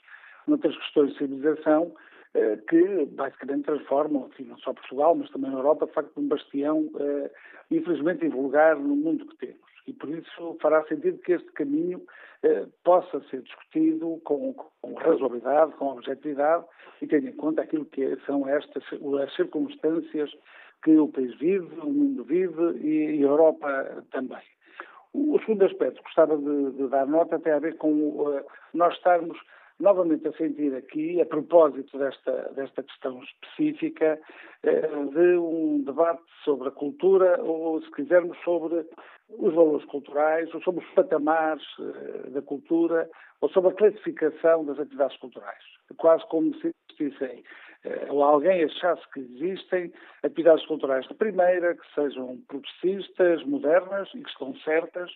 noutras questões de civilização que basicamente transformam, enfim, não só Portugal, mas também a Europa, de facto, um bastião, infelizmente, invulgar no mundo que temos. E por isso fará sentido que este caminho eh, possa ser discutido com, com, razoabilidade, com objetividade e tendo em conta aquilo que são estas as circunstâncias que o país vive, o mundo vive e, e a Europa também. O, segundo aspecto que gostava de, de, dar nota tem a ver com uh, nós estarmos novamente a sentir aqui, a propósito desta, desta questão específica, eh, de um debate sobre a cultura, ou, se quisermos, sobre os valores culturais, ou sobre os patamares eh, da cultura, ou sobre a classificação das atividades culturais. Quase como se existissem, eh, ou alguém achasse que existem atividades culturais de primeira, que sejam progressistas, modernas e que estão certas,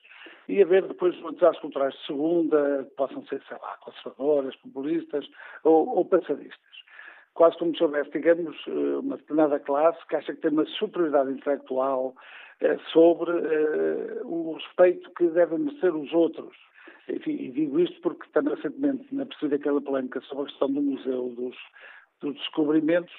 e haver depois atividades culturais de segunda, que possam ser, sei lá, conservadoras, populistas ou, ou passadistas quase como se houvesse, digamos, eh, uma determinada classe que acha que tem uma superioridade intelectual sobre uh, o respeito que devem merecer os outros. Enfim, e digo isto porque também recentemente, na percebi aquela polémica sobre a questão do Museu dos, dos Descobrimentos,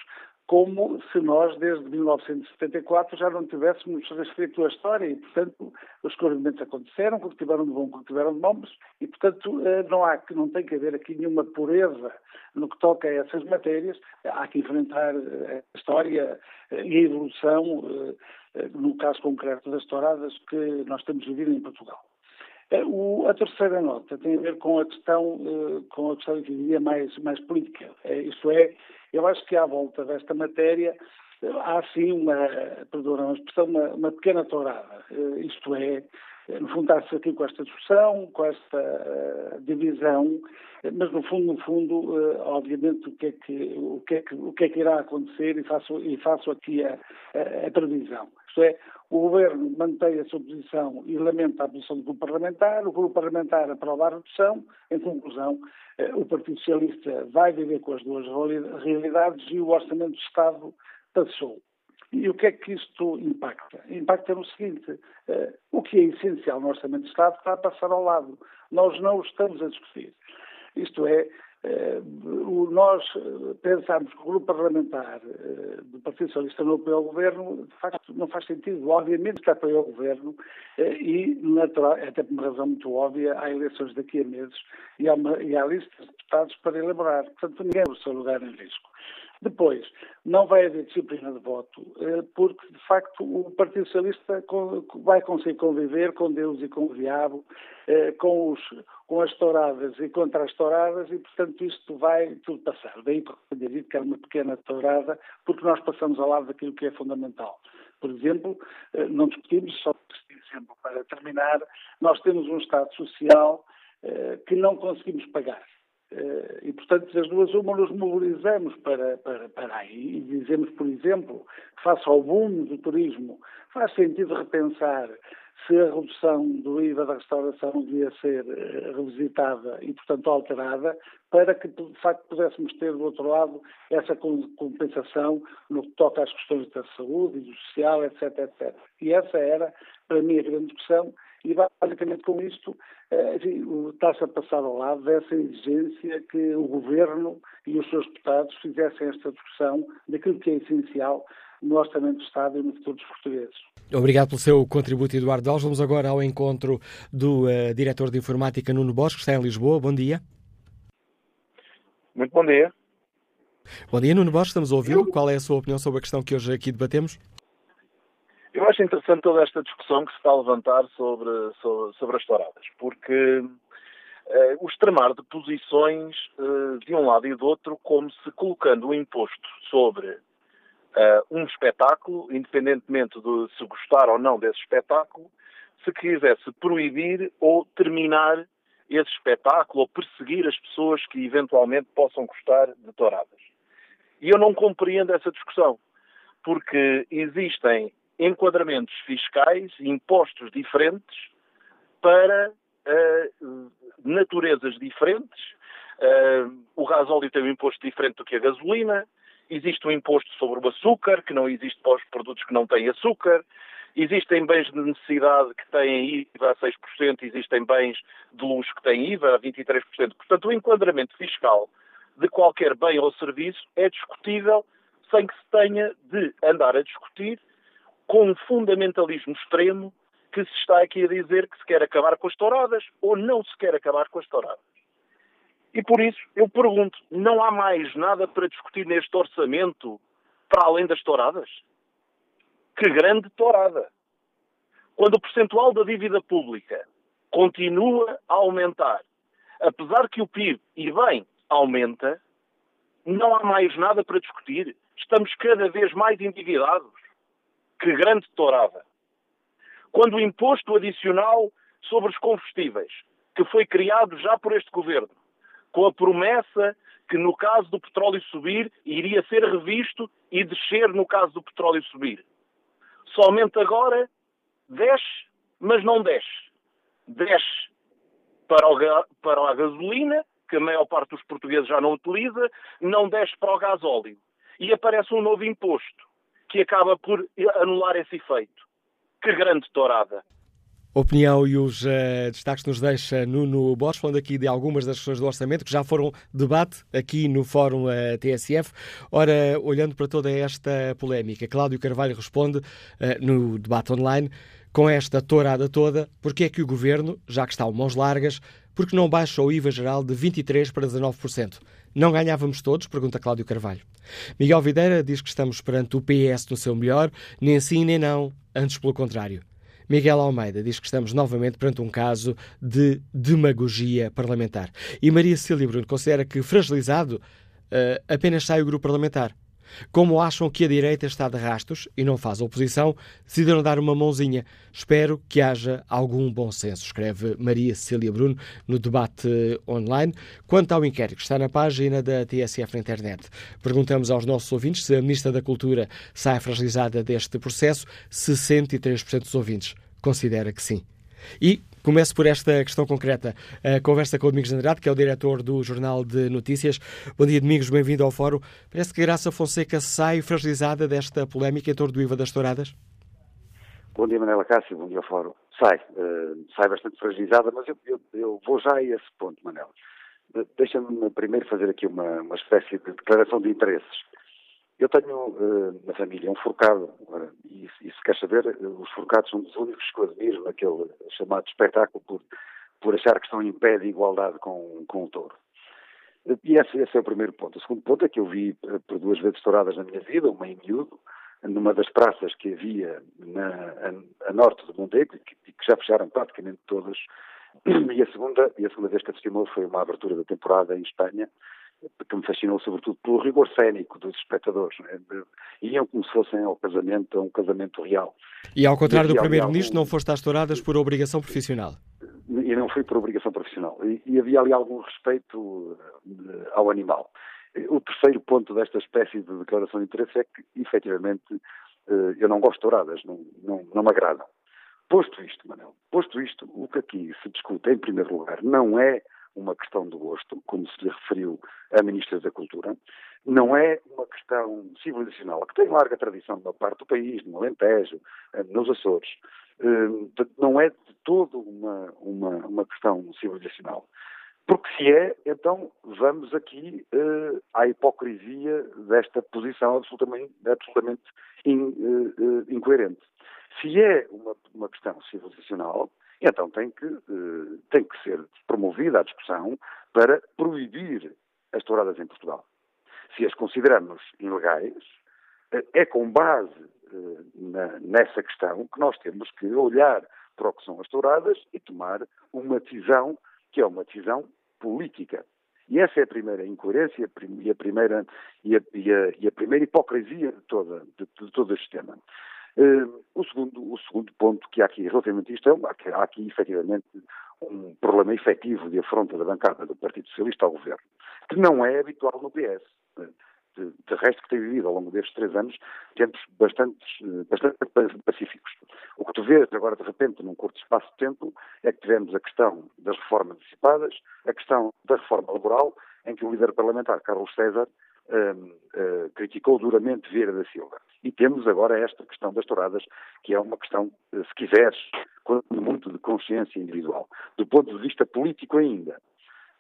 como se nós, desde 1974, já não tivéssemos reescrito a história e, portanto, os descobrimentos aconteceram, quando tiveram de bom, quando tiveram de bom, e, portanto, não, há, não tem que haver aqui nenhuma pureza no que toca a essas matérias, há que enfrentar a história e a evolução eh, no caso concreto das touradas que nós temos vivido em Portugal. Eh, a terceira nota tem a ver com a questão, eh, com a questão, diria, mais, mais política. Isto é, eu acho que à volta desta matéria há sim uma, perdão, uma, uma pequena tourada. Isto é, no fundo está-se aqui com esta discussão, com esta divisão, mas no fundo, no fundo, obviamente o que é que, o que, é que, o que, é que irá acontecer e faço, e faço aqui a, a, a previsão. Isto é, o Governo mantém a sua posição e lamenta a posição do grupo parlamentar, o grupo parlamentar aprova a redução, em conclusão, eh, o Partido Socialista vai viver com as duas realidades e o Orçamento do Estado passou. E o que é que isto impacta? Impacta no seguinte, eh, o que é essencial no Orçamento do Estado está a passar ao lado. Nós não o estamos a discutir. Isto é, eh, nós eh, pensamos que o grupo parlamentar eh, do Partido Socialista não apoia o governo, de facto não faz sentido. Obviamente que apoia o governo e, natural, até por uma razão muito óbvia, há eleições daqui a meses e há, uma, e há listas de deputados para elaborar. Portanto, ninguém é o seu lugar em risco. Depois, não vai haver disciplina de voto, eh, porque, de facto, o Partido Socialista vai conseguir conviver com Deus e com o diabo, eh, com, os, com as touradas e contra as touradas, e, portanto, isto vai tudo passar. Daí que eu digo que é uma pequena tourada, porque nós passamos ao lado daquilo que é fundamental. Por exemplo, eh, não discutimos, só exemplo, para terminar, nós temos um Estado social que não conseguimos pagar. Eh, e, portanto, as duas, uma nos mobilizamos para, para, para aí e dizemos, por exemplo, face ao boom do turismo, faz sentido repensar se a redução do IVA da restauração devia ser eh, revisitada e, portanto, alterada, para que, de facto, pudéssemos ter, do outro lado, essa compensação no que toca às questões da saúde e do social, etc, etc. E essa era, para mim, a grande discussão, e basicamente com isto está-se a passar ao lado dessa exigência que o Governo e os seus deputados fizessem esta discussão daquilo que é essencial no Orçamento do Estado e no futuro dos portugueses. Obrigado pelo seu contributo, Eduardo Alves. Vamos agora ao encontro do uh, diretor de informática Nuno Bosco, que está em Lisboa. Bom dia. Muito bom dia. Bom dia, Nuno Bosco. Estamos a ouvi-lo. Qual é a sua opinião sobre a questão que hoje aqui debatemos? Acho interessante toda esta discussão que se está a levantar sobre, sobre, sobre as touradas, porque uh, o extremar de posições uh, de um lado e do outro, como se colocando o imposto sobre uh, um espetáculo, independentemente de se gostar ou não desse espetáculo, se quisesse proibir ou terminar esse espetáculo ou perseguir as pessoas que eventualmente possam gostar de touradas. E eu não compreendo essa discussão, porque existem enquadramentos fiscais, impostos diferentes para uh, naturezas diferentes. Uh, o gasóleo tem um imposto diferente do que a gasolina. Existe um imposto sobre o açúcar, que não existe para os produtos que não têm açúcar. Existem bens de necessidade que têm IVA a 6%, existem bens de luxo que têm IVA a 23%. Portanto, o enquadramento fiscal de qualquer bem ou serviço é discutível sem que se tenha de andar a discutir com um fundamentalismo extremo que se está aqui a dizer que se quer acabar com as touradas ou não se quer acabar com as touradas. E por isso eu pergunto: não há mais nada para discutir neste orçamento para além das touradas? Que grande tourada! Quando o percentual da dívida pública continua a aumentar, apesar que o PIB, e bem, aumenta, não há mais nada para discutir. Estamos cada vez mais endividados. Que grande tourada! Quando o imposto adicional sobre os combustíveis, que foi criado já por este governo, com a promessa que no caso do petróleo subir, iria ser revisto e descer no caso do petróleo subir. Somente agora desce, mas não desce. Desce para, o, para a gasolina, que a maior parte dos portugueses já não utiliza, não desce para o gás óleo. E aparece um novo imposto que acaba por anular esse efeito. Que grande tourada! Opinião e os uh, destaques nos deixa Nuno Borges, falando aqui de algumas das questões do orçamento que já foram debate aqui no Fórum uh, TSF. Ora, olhando para toda esta polémica, Cláudio Carvalho responde uh, no debate online com esta tourada toda, porque é que o Governo, já que está a mãos largas, porque não baixa o IVA geral de 23% para 19%? Não ganhávamos todos? Pergunta Cláudio Carvalho. Miguel Videira diz que estamos perante o PS no seu melhor, nem sim nem não, antes pelo contrário. Miguel Almeida diz que estamos novamente perante um caso de demagogia parlamentar. E Maria Cecília Bruno considera que, fragilizado, uh, apenas sai o grupo parlamentar. Como acham que a direita está de rastos e não faz oposição, decidiram dar uma mãozinha. Espero que haja algum bom senso, escreve Maria Cecília Bruno no debate online. Quanto ao inquérito que está na página da TSF na internet, perguntamos aos nossos ouvintes se a Ministra da Cultura sai fragilizada deste processo. 63% dos ouvintes considera que sim. E Começo por esta questão concreta. A conversa com o Domingos Andrade, que é o diretor do Jornal de Notícias. Bom dia, Domingos, bem-vindo ao Fórum. Parece que Graça Fonseca sai fragilizada desta polémica em torno do IVA das touradas? Bom dia, Manela Cássio, bom dia ao Fórum. Sai, uh, sai bastante fragilizada, mas eu, eu, eu, vou já a esse ponto, Manela. Deixa-me primeiro fazer aqui uma, uma espécie de declaração de interesses. Eu tenho uh, na família um forcado, e, e, se quer saber, uh, os forcados são os únicos que eu admiro naquele chamado espetáculo por, por achar que estão em pé de igualdade com, com o touro. E esse, esse, é o primeiro ponto. O segundo ponto é que eu vi por duas vezes touradas na minha vida, uma em miúdo, numa das praças que havia na, a, a norte do Mondego, que, que já fecharam praticamente todas, [CLEARS THROAT] e a segunda, e a segunda vez que assistimos foi uma abertura da temporada em Espanha, que me fascinou sobretudo pelo rigor cénico dos espectadores. Né? Iam como se fossem ao casamento, a um casamento real. E ao contrário do Primeiro-Ministro, algum... não foste às touradas por obrigação profissional? E não fui por obrigação profissional. E, e havia ali algum respeito eh, ao animal. O terceiro ponto desta espécie de declaração de interesse é que, efetivamente, eh, eu não gosto de touradas, não, não, não me agradam. Posto isto, Manel, posto isto, o que aqui se discute, em primeiro lugar, não é uma questão do gosto, como se lhe referiu a Ministra da Cultura, não é uma questão civilizacional, que tem larga tradição numa parte do país, no Alentejo, eh, nos Açores. Eh, não é de todo uma, uma, uma questão civilizacional. Porque se é, então vamos aqui uh, à hipocrisia desta posição absolutamente, absolutamente in, uh, incoerente. Se é uma, uma questão civilizacional, então tem que, uh, tem que ser promovida a discussão para proibir as touradas em Portugal. Se as consideramos ilegais, é com base na, nessa questão que nós temos que olhar para o que são as touradas e tomar uma decisão que é uma decisão política. E essa é a primeira incoerência e a primeira, e a, e a, e a primeira hipocrisia de, toda, de, de todo este tema. Uh, o, segundo, o segundo ponto que há aqui relativamente a isto é que há aqui efetivamente um problema efetivo de afronta da bancada do Partido Socialista ao governo, que não é habitual no PS de, de, resto que tem vivido ao longo destes três anos, tempos bastante, bastante pacíficos. O que tu vês agora, de repente, num curto espaço de tempo, é que tivemos a questão das reformas antecipadas, a questão da reforma laboral, em que o líder parlamentar, Carlos César, um, uh, criticou duramente Vieira da Silva. E temos agora esta questão das touradas, que é uma questão, se quiseres, muito de consciência individual. Do ponto de vista político ainda,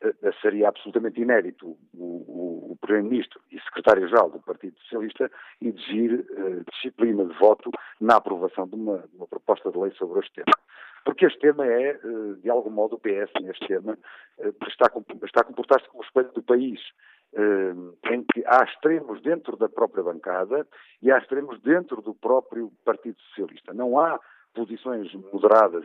eh, seria absolutamente inédito o, o, o Primeiro-Ministro e Secretário-Geral do Partido Socialista exigir uh, disciplina de voto na aprovação de uma, uma, proposta de lei sobre este tema. Porque este tema é, uh, de algum modo, o PS neste tema está, está a comportar-se como espelho do país. Em que há extremos dentro da própria bancada e há extremos dentro do próprio Partido Socialista. Não há posições moderadas,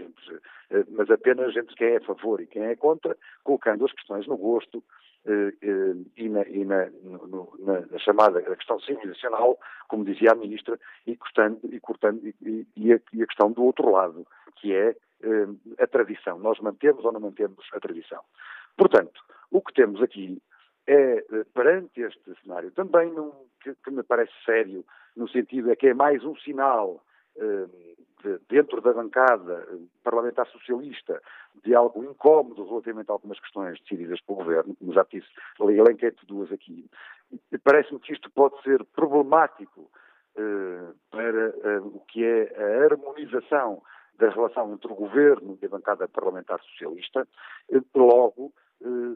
eh, mas apenas entre quem é a favor e quem é contra, colocando as questões no gosto eh, eh, e, na, e na, no, na, chamada questão civilizacional, como dizia a Ministra, e, e, cortando, e, e, a, e a questão do outro lado, que é a tradição. Nós mantemos ou não mantemos a tradição. Portanto, o que temos aqui é, perante este cenário, também num, que, que, me parece sério, no sentido é que é mais um sinal de, dentro da bancada parlamentar socialista de algo incómodo relativamente a algumas questões decididas pelo governo, como já disse, elenquei-te duas aqui. Parece-me que isto pode ser problemático uh, para uh, o que é a harmonização da relação entre o governo e a bancada parlamentar socialista, uh, logo eh,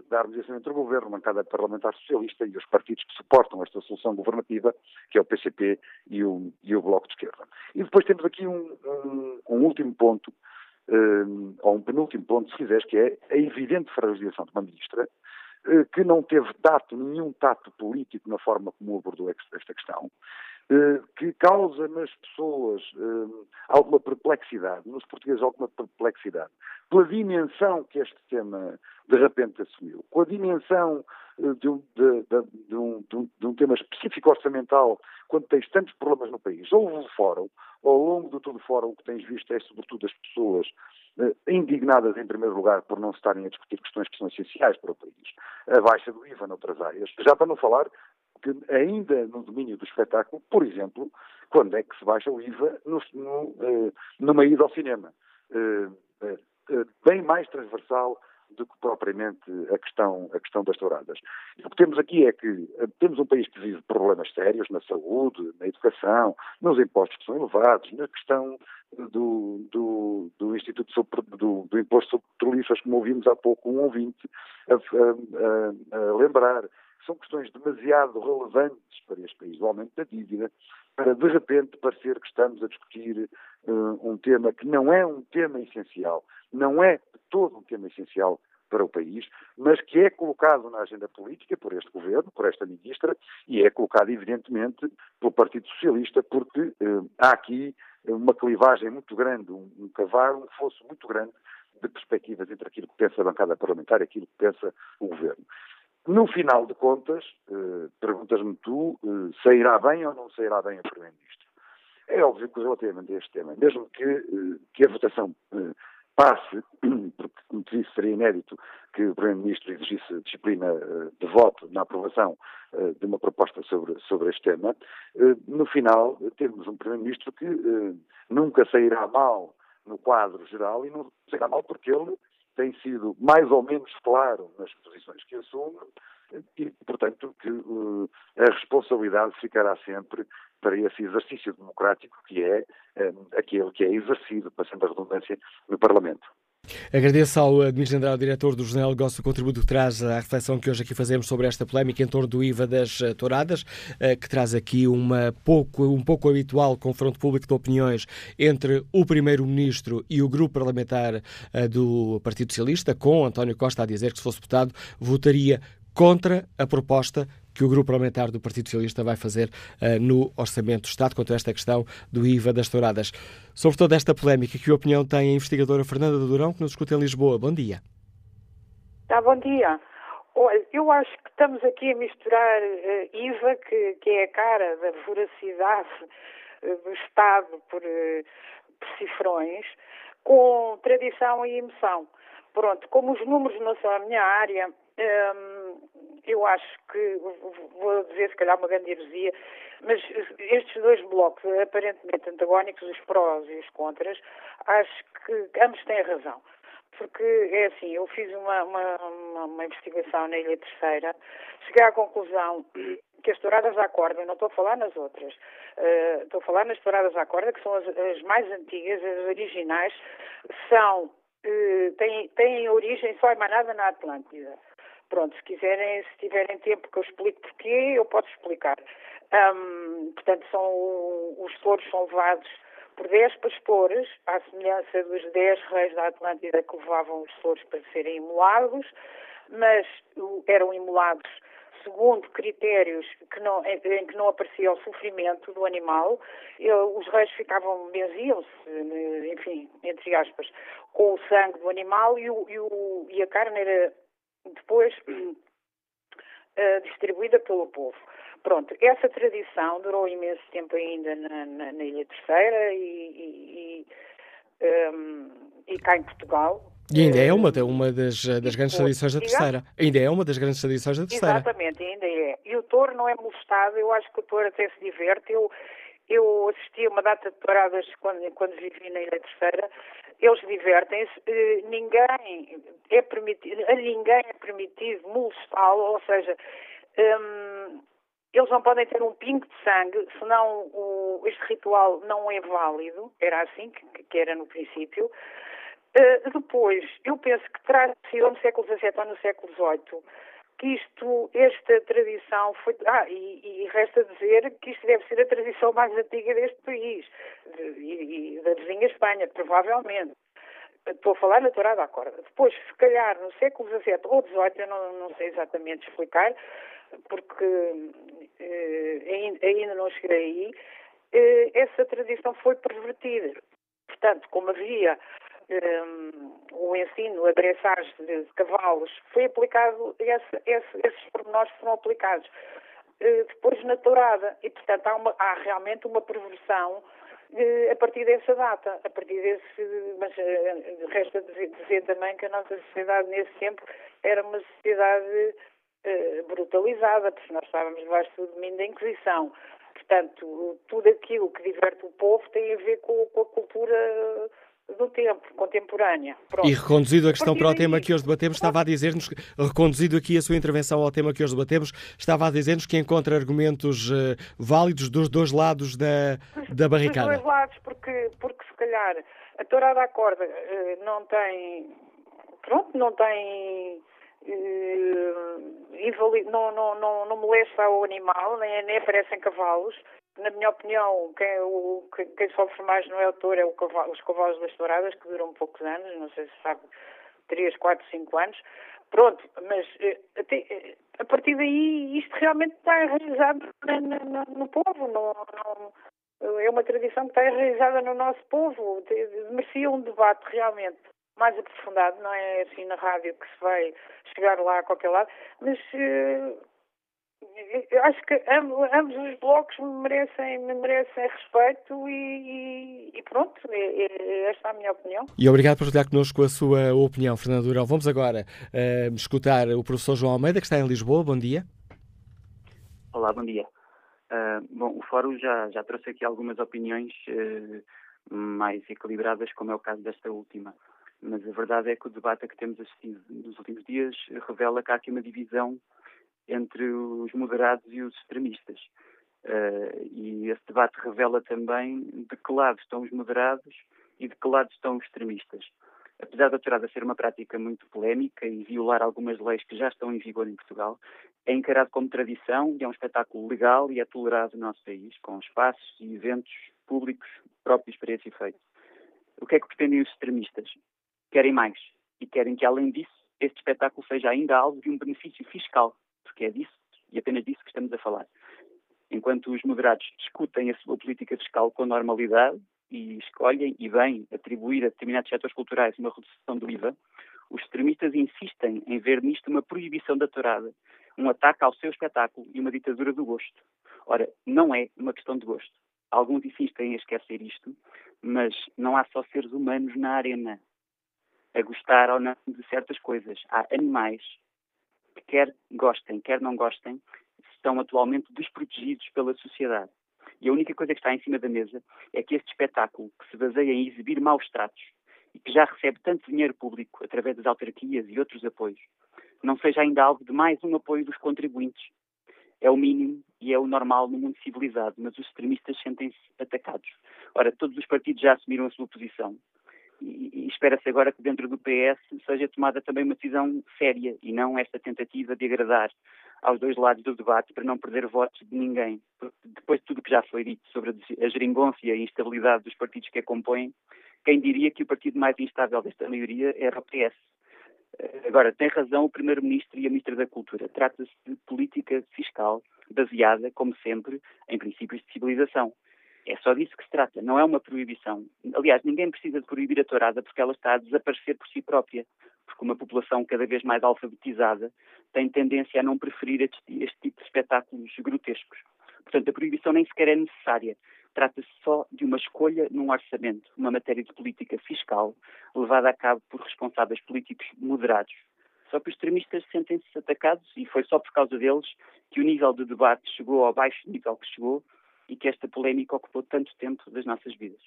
da harmonização entre o governo, bancada parlamentar socialista e os partidos que suportam esta solução governativa, que é o PCP e o, e o Bloco de Esquerda. E depois temos aqui um, um, um último ponto, um, eh, ou um penúltimo ponto, se quiseres, que é a evidente fragilização de uma ministra uh, que não teve tato, nenhum tato político na forma como abordou esta questão, eh, que causa nas pessoas eh, alguma perplexidade, nos portugueses alguma perplexidade, pela dimensão que este tema de repente assumiu, com a dimensão eh, de um, de, de, de, um, de um, tema específico orçamental, quando tens tantos problemas no país. Houve um fórum, ao longo de todo o fórum, o que tens visto é sobretudo as pessoas indignadas, em primeiro lugar, por não se estarem a discutir questões que são essenciais para o país. A baixa do IVA noutras áreas. Já para não falar que ainda no domínio do espetáculo, por exemplo, quando é que se baixa o IVA no, no, eh, numa ida ao cinema. Eh, eh, bem mais transversal do que propriamente a questão, a questão das touradas. O que temos aqui é que temos um país que vive problemas sérios na saúde, na educação, nos impostos que são elevados, na questão do, do, do Instituto sobre, do, do Imposto sobre Petrolíferos, como ouvimos há pouco um ouvinte a, a, a, a lembrar são questões demasiado relevantes para este país, o aumento da dívida, para de repente parecer que estamos a discutir uh, um tema que não é um tema essencial, não é todo um tema essencial para o país, mas que é colocado na agenda política por este governo, por esta ministra, e é colocado, evidentemente, pelo Partido Socialista, porque uh, há aqui uma clivagem muito grande, um, um cavar, um fosso muito grande de perspectivas entre aquilo que pensa a bancada parlamentar e aquilo que pensa o governo. No final de contas, eh, perguntas-me tu, eh, sairá bem ou não sairá bem o Primeiro-Ministro? É óbvio que relativamente a este tema, mesmo que, eh, que a votação passe, [CLEARS THROAT] porque, como te disse, seria inédito que o Primeiro-Ministro exigisse disciplina de voto na aprovação de uma proposta sobre, sobre este tema, no final temos um Primeiro-Ministro que nunca sairá mal no quadro geral e não será mal porque ele tem sido mais ou menos claro nas posições que assume e, portanto, que uh, a responsabilidade ficará sempre para esse exercício democrático que é um, aquele que é exercido, passando a redundância, no Parlamento. Agradeço ao Administrador Diretor do Jornal Negócio o contributo que traz à reflexão que hoje aqui fazemos sobre esta polémica em torno do IVA das eh, touradas, eh, que traz aqui uma pouco, um pouco habitual confronto público de opiniões entre o Primeiro-Ministro e o grupo parlamentar eh, do Partido Socialista, com António Costa a dizer que, se fosse votado, votaria contra a proposta que o grupo parlamentar do Partido Socialista vai fazer uh, no Orçamento do Estado quanto a esta questão do IVA das touradas. Sobre toda esta polémica, que opinião tem a investigadora Fernanda Durão, que nos escuta em Lisboa? Bom dia. Tá, bom dia. Olha, eu acho que estamos aqui a misturar uh, IVA, que, que, é a cara da voracidade uh, do Estado por, por cifrões, com tradição e emoção. Pronto, como os números não são a minha área, Hum, eu acho que, vou dizer se calhar uma grande heresia, mas estes dois blocos aparentemente antagónicos, os prós e os contras, acho que ambos têm razão. Porque é assim, eu fiz uma, uma, uma, uma investigação na Ilha Terceira, cheguei à conclusão que as touradas à corda, não estou a falar nas outras, uh, estou a falar nas touradas à corda, que são as, as mais antigas, as originais, são, uh, têm, têm origem só emanada na Atlântida. Pronto, se quiserem, se tiverem tempo que eu explique porquê, eu posso explicar. Um, portanto, são, os touros são levados por 10 pastores, à semelhança dos 10 reis da Atlântida que levavam os touros para serem imolados, mas eram imolados segundo critérios que não, em, em, que não aparecia o sofrimento do animal, eu, os reis ficavam, benziam-se, enfim, entre aspas, com o sangue do animal e, o, e, o, e a carne era depois uh, [CLEARS THROAT] distribuída pelo povo. Pronto, essa tradição durou imenso tempo ainda na, na, na Ilha Terceira e, e, e, um, e, cá em Portugal. E ainda é uma, uma das, das grandes tradições da Terceira. Ainda é uma das grandes tradições da Terceira. Exatamente, ainda é. E o touro não é molestado, eu acho que o touro até se diverte. Eu, eu assisti a uma data de touradas quando, quando vivi na Ilha Terceira eles divertem-se, eh, ninguém é permitido, a ninguém é permitido molestá-lo, ou seja, um, eles não podem ter um pingo de sangue, senão o, este ritual não é válido, era assim que, que era no princípio. Uh, depois, eu penso que terá sido no século XVII ou no século XVIII que isto, esta tradição foi. Ah, e, e, resta dizer que isto deve ser a tradição mais antiga deste país e, e da vizinha Espanha, provavelmente. Estou a falar na tourada à corda. Depois, se calhar, no século XVII ou XVIII, eu não, não sei exatamente explicar, porque eh, ainda, ainda não cheguei aí, eh, essa tradição foi pervertida. Portanto, como havia um, o ensino, a dressagem de, cavalos, foi aplicado, esse, esse, esses pormenores foram aplicados uh, depois na tourada e, portanto, há, uma, há realmente uma perversão uh, a partir dessa data, a partir desse, mas uh, resta dizer, dizer, também que a nossa sociedade nesse tempo era uma sociedade brutalizada, porque nós estávamos debaixo do domínio da Inquisição. Portanto, tudo aquilo que diverte o povo tem a ver com, com a cultura do tempo, contemporânea. Pronto. E reconduzido a questão para o tema que hoje debatemos, estava a dizer-nos, reconduzido aqui a sua intervenção ao tema que hoje debatemos, estava a dizer-nos que encontra argumentos uh, válidos dos dois lados da, da barricada. Dos dois lados, porque, porque se calhar a tourada à corda uh, não tem, pronto, não tem... Uh, invalid, não, não, não, não molesta o animal, nem, nem aparecem cavalos, na minha opinião, quem, o, quem sofre mais no autor é o cavalo, os cavalos das touradas, que duram poucos anos, não sei se sabe, 3, 4, 5 anos. Pronto, mas eh, até, eh, a partir daí isto realmente está enraizado no, no povo, no, no, é uma tradição que está enraizada no nosso povo, merecia um debate realmente mais aprofundado, não é assim na rádio que se vai chegar lá a qualquer lado, mas eh, acho que ambos, ambos, os blocos merecem, merecem respeito e, e pronto, é, é, esta é a minha opinião. E obrigado por partilhar connosco a sua opinião, Fernando Durão. Vamos agora uh, escutar o professor João Almeida, que está em Lisboa. Bom dia. Olá, bom dia. Uh, bom, o Fórum já, já trouxe aqui algumas opiniões uh, mais equilibradas, como é o caso desta última. Mas a verdade é que o debate a que temos assistido nos últimos dias revela que há aqui uma divisão entre os moderados e os extremistas. Uh, e esse debate revela também de que lado estão os moderados e de que lado estão os extremistas. Apesar da tourada ser uma prática muito polémica e violar algumas leis que já estão em vigor em Portugal, é encarado como tradição e é um espetáculo legal e é tolerado no nosso país, com espaços e eventos públicos próprios para esse efeito. O que é que pretendem os extremistas? Querem mais e querem que, além disso, este espetáculo seja ainda alvo de um benefício fiscal, porque é disso e apenas disso que estamos a falar. Enquanto os moderados discutem a sua política fiscal com normalidade e escolhem e bem atribuir a determinados setores culturais uma redução do IVA, os extremistas insistem em ver nisto uma proibição da tourada, um ataque ao seu espetáculo e uma ditadura do gosto. Ora, não é uma questão de gosto. Alguns insistem em esquecer isto, mas não há só seres humanos na arena a gostar ou não de certas coisas. Há animais quer gostem, quer não gostem, estão atualmente desprotegidos pela sociedade. E a única coisa que está em cima da mesa é que este espetáculo, que se baseia em exibir maus tratos e que já recebe tanto dinheiro público através das autarquias e outros apoios, não seja ainda alvo de mais um apoio dos contribuintes. É o mínimo e é o normal no mundo civilizado, mas os extremistas sentem-se atacados. Ora, todos os partidos já assumiram a sua posição e, espera-se agora que dentro do PS seja tomada também uma decisão séria e não esta tentativa de agradar aos dois lados do debate para não perder votos de ninguém. Depois de tudo o que já foi dito sobre a geringonça e a instabilidade dos partidos que a compõem, quem diria que o partido mais instável desta maioria era o PS? Eh, agora, tem razão o Primeiro-Ministro e a Ministra da Cultura. Trata-se de política fiscal baseada, como sempre, em princípios de civilização. É só disso que se trata, não é uma proibição. Aliás, ninguém precisa de proibir a tourada porque ela está a desaparecer por si própria, porque uma população cada vez mais alfabetizada tem tendência a não preferir este, tipo de espetáculos grotescos. Portanto, a proibição nem sequer é necessária. Trata-se só de uma escolha num orçamento, uma matéria de política fiscal levada a cabo por responsáveis políticos moderados. Só que os extremistas sentem-se atacados e foi só por causa deles que o nível de debate chegou ao baixo nível que chegou e que esta polémica ocupou tanto tempo das nossas vidas.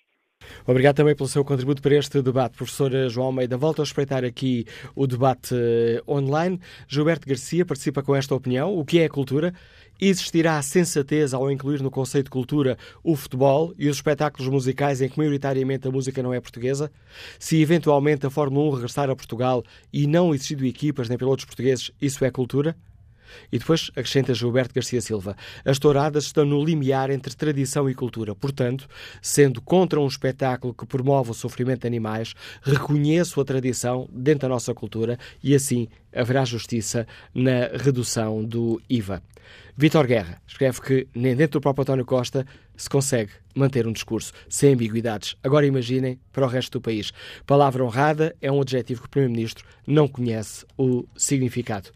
Obrigado também pelo seu contributo para este debate, professora João Almeida. Volto a espreitar aqui o debate uh, online. Gilberto Garcia participa com esta opinião. O que é a cultura? Existirá sensatez ao incluir no conceito de cultura o futebol e os espetáculos musicais em que maioritariamente a música não é portuguesa? Se eventualmente a Fórmula 1 regressar a Portugal e não existindo equipas nem pilotos portugueses, isso é cultura? E depois acrescenta Gilberto Garcia Silva: as touradas estão no limiar entre tradição e cultura. Portanto, sendo contra um espetáculo que promove o sofrimento de animais, reconheço a tradição dentro da nossa cultura e assim haverá justiça na redução do IVA. Vítor Guerra escreve que nem dentro do próprio António Costa se consegue manter um discurso sem ambiguidades. Agora imaginem para o resto do país. Palavra honrada é um adjetivo que o Primeiro-Ministro não conhece o significado.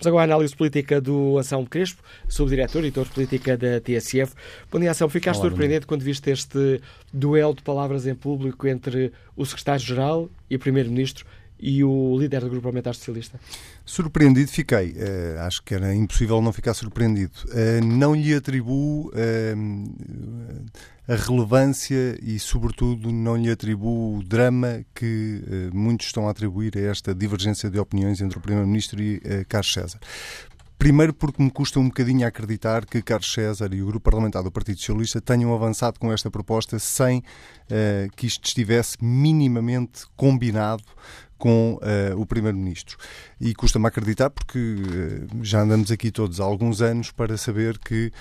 Vamos agora à análise política do Anselmo Crespo, subdiretor e editor de política da TSF. Bom dia, Anselmo. Ficaste Olá, surpreendido quando viste este duelo de palavras em público entre o secretário-geral e o primeiro-ministro e o líder do Grupo Parlamentar Socialista? Surpreendido fiquei. Uh, acho que era impossível não ficar surpreendido. Uh, não lhe atribuo uh, a relevância e, sobretudo, não lhe atribuo o drama que muitos estão a atribuir a esta divergência de opiniões entre o Primeiro-Ministro e Carlos César. Primeiro porque me custa um bocadinho acreditar que Carlos César e o grupo parlamentar do Partido Socialista tenham avançado com esta proposta sem uh, que isto estivesse minimamente combinado com uh, o Primeiro-Ministro. E custa-me acreditar porque uh, já andamos aqui todos há alguns anos para saber que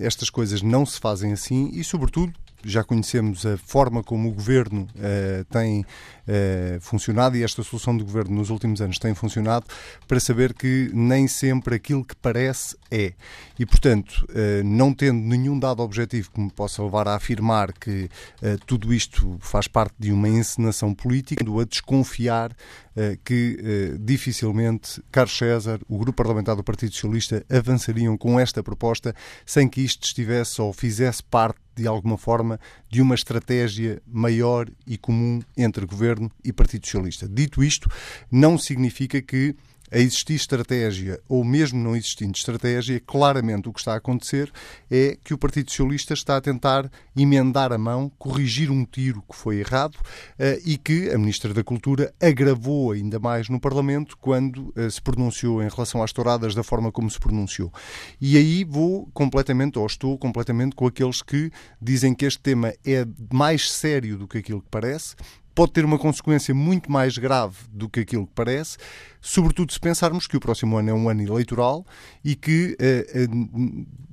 estas coisas não se fazem assim e, sobretudo, já conhecemos a forma como o governo uh, tem uh, funcionado e esta solução do governo nos últimos anos tem funcionado para saber que nem sempre aquilo que parece é. E, portanto, uh, não tendo nenhum dado objetivo que me possa levar a afirmar que tudo isto faz parte de uma encenação política, a desconfiar que dificilmente Carlos César, o grupo parlamentar do Partido Socialista, avançariam com esta proposta sem que isto estivesse ou fizesse parte de alguma forma, de uma estratégia maior e comum entre Governo e Partido Socialista. Dito isto, não significa que a existir estratégia ou mesmo não existindo estratégia, claramente o que está a acontecer é que o Partido Socialista está a tentar emendar a mão, corrigir um tiro que foi errado uh, e que a Ministra da Cultura agravou ainda mais no Parlamento quando uh, se pronunciou em relação às touradas da forma como se pronunciou. E aí vou completamente, ou estou completamente com aqueles que dizem que este tema é mais sério do que aquilo que parece, pode ter uma consequência muito mais grave do que aquilo que parece, sobretudo se pensarmos que o próximo ano é um ano eleitoral e que. Uh, uh,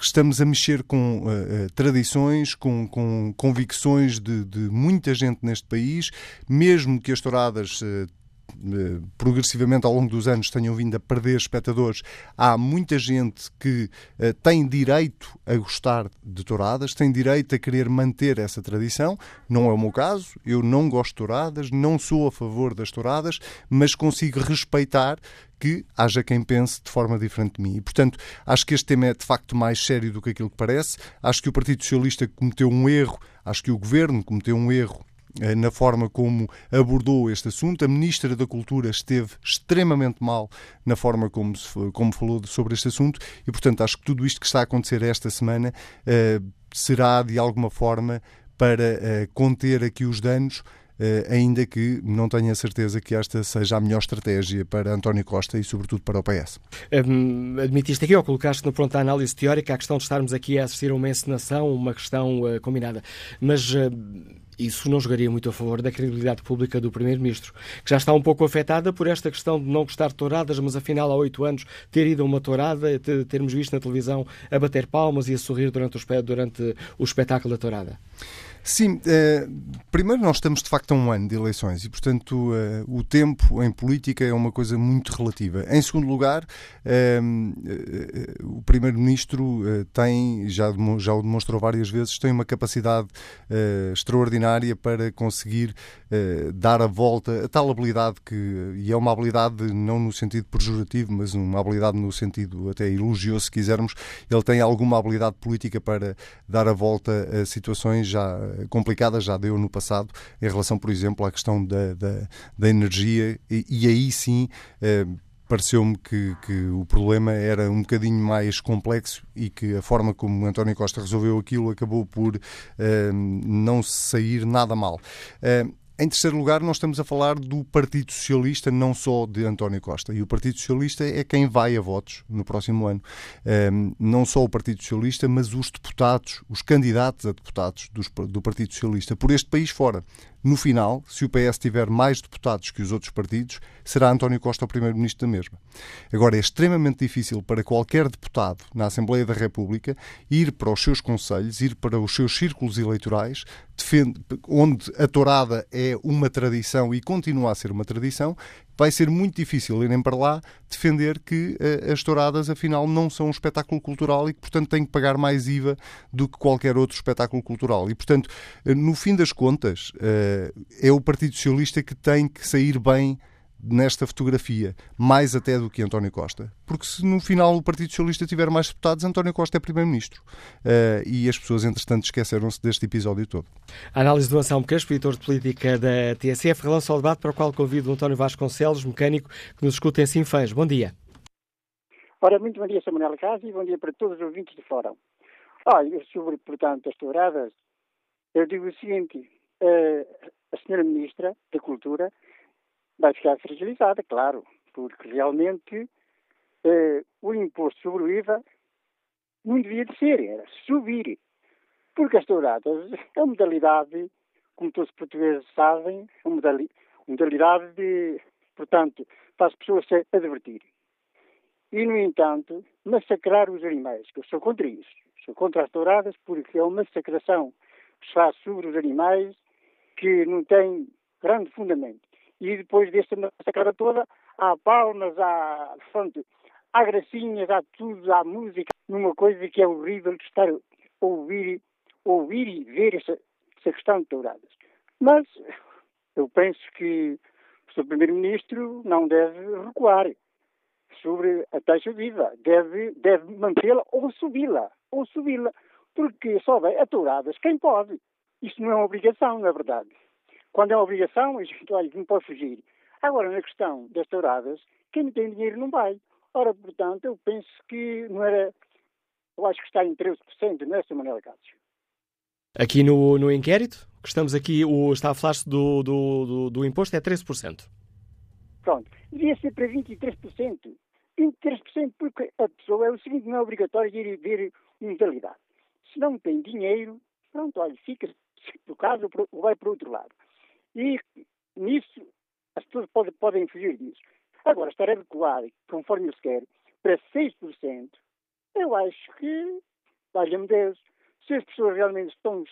estamos a mexer com uh, tradições, com, com convicções de, de, muita gente neste país, mesmo que as touradas eh, progressivamente ao longo dos anos tenham vindo a perder espectadores, há muita gente que uh, tem direito a gostar de touradas, tem direito a querer manter essa tradição. Não é o meu caso, eu não gosto de touradas, não sou a favor das touradas, mas consigo respeitar que haja quem pense de forma diferente de mim. E, portanto, acho que este tema é de facto mais sério do que aquilo que parece. Acho que o Partido Socialista cometeu um erro, acho que o Governo cometeu um erro eh, na forma como abordou este assunto. A Ministra da Cultura esteve extremamente mal na forma como, como falou sobre este assunto e, portanto, acho que tudo isto que está a acontecer esta semana uh, será, de alguma forma, para uh, conter aqui os danos. Uh, ainda que não tenha certeza que esta seja a melhor estratégia para António Costa e, sobretudo, para o PS. Um, admitiste aqui, ou colocaste no pronto a análise teórica, a questão de estarmos aqui a assistir a uma encenação, uma questão uh, combinada. Mas. Uh, isso não jogaria muito a favor da credibilidade pública do Primeiro-Ministro, que já está um pouco afetada por esta questão de não gostar de touradas, mas afinal há oito anos ter ido a uma tourada, termos visto na televisão a bater palmas e a sorrir durante o, durante o espetáculo da tourada. Sim, eh, primeiro nós estamos de facto a um ano de eleições e, portanto, eh, o tempo em política é uma coisa muito relativa. Em segundo lugar, eh, o Primeiro-Ministro tem, já, já o demonstrou várias vezes, tem uma capacidade extraordinária para conseguir dar a volta, a tal habilidade que, e é uma habilidade não no sentido pejorativo, mas uma habilidade no sentido até elogioso, se quisermos, ele tem alguma habilidade política para dar a volta a situações já complicada, já deu no passado, em relação, por exemplo, à questão da, da, da energia, e, e, aí sim. Eh, pareceu-me que, que, o problema era um bocadinho mais complexo e que a forma como António Costa resolveu aquilo acabou por eh, não sair nada mal. Eh, em terceiro lugar, nós estamos a falar do Partido Socialista, não só de António Costa. E o Partido Socialista é quem vai a votos no próximo ano. Um, não só o Partido Socialista, mas os deputados, os candidatos a deputados dos, do Partido Socialista por este país fora. No final, se o PS tiver mais deputados que os outros partidos, será António Costa o primeiro-ministro da mesma. Agora, é extremamente difícil para qualquer deputado na Assembleia da República ir para os seus conselhos, ir para os seus círculos eleitorais, defende, onde a tourada é uma tradição e continua a ser uma tradição, vai ser muito difícil irem para lá defender que uh, as touradas, afinal, não são um espetáculo cultural e que, portanto, têm que pagar mais IVA do que qualquer outro espetáculo cultural. E, portanto, uh, no fim das contas, uh, é o Partido Socialista que tem que sair bem nesta fotografia, mais até do que António Costa. Porque se no final o Partido Socialista tiver mais deputados, António Costa é Primeiro-Ministro. Uh, e as pessoas, entretanto, esqueceram-se deste episódio todo. A análise do Anselmo Crespo, editor de política da TSF, relança o debate para o qual convido o António Vasconcelos, mecânico, que nos escuta em Sinfãs. Bom dia. Ora, muito bom dia, Samuel Casa, e bom dia para todos os ouvintes de fórum. Olha, sobre, portanto, as touradas, eu digo o seguinte, uh, a senhora Ministra da Cultura vai ficar fragilizada, claro, porque realmente eh, o imposto sobre o IVA não devia de ser, era subir. Porque as touradas é uma modalidade, como todos os portugueses sabem, é uma modalidade de, portanto, faz pessoas se divertir. E, no entanto, massacrar os animais, que eu sou contra isso. Sou contra as touradas porque é uma massacração que se faz sobre os animais que não tem grande fundamento e depois desta massacrada toda, há palmas, há, pronto, há gracinhas, há tudo, há música, numa coisa que é horrível de estar a ouvir, ouvir e ver essa, essa questão de touradas. Mas eu penso que o Sr. Primeiro-Ministro não deve recuar sobre a taxa viva, deve, deve mantê-la ou subi-la, ou subi-la, porque só vai a touradas quem pode. Isso não é uma obrigação, na verdade. Quando é obrigação, a gente, olha, não pode fugir. Agora, na questão das touradas, quem não tem dinheiro não vai. Ora, portanto, eu penso que não era. Eu acho que está em 13%, não é, Sr. Manuel Cássio? Aqui no, no inquérito, que estamos aqui, o, está a falar-se do, do, do, do imposto, é 13%. Pronto. Devia ser para 23%. 23% porque a pessoa é o seguinte, não é obrigatório ir ver mentalidade. Se não tem dinheiro, pronto, olha, fica, por caso, vai para o outro lado. E nisso, as pessoas podem, podem fugir disso. Agora, estar adequado, conforme se quer, para 6%, eu acho que, valha-me Deus, se as pessoas realmente estão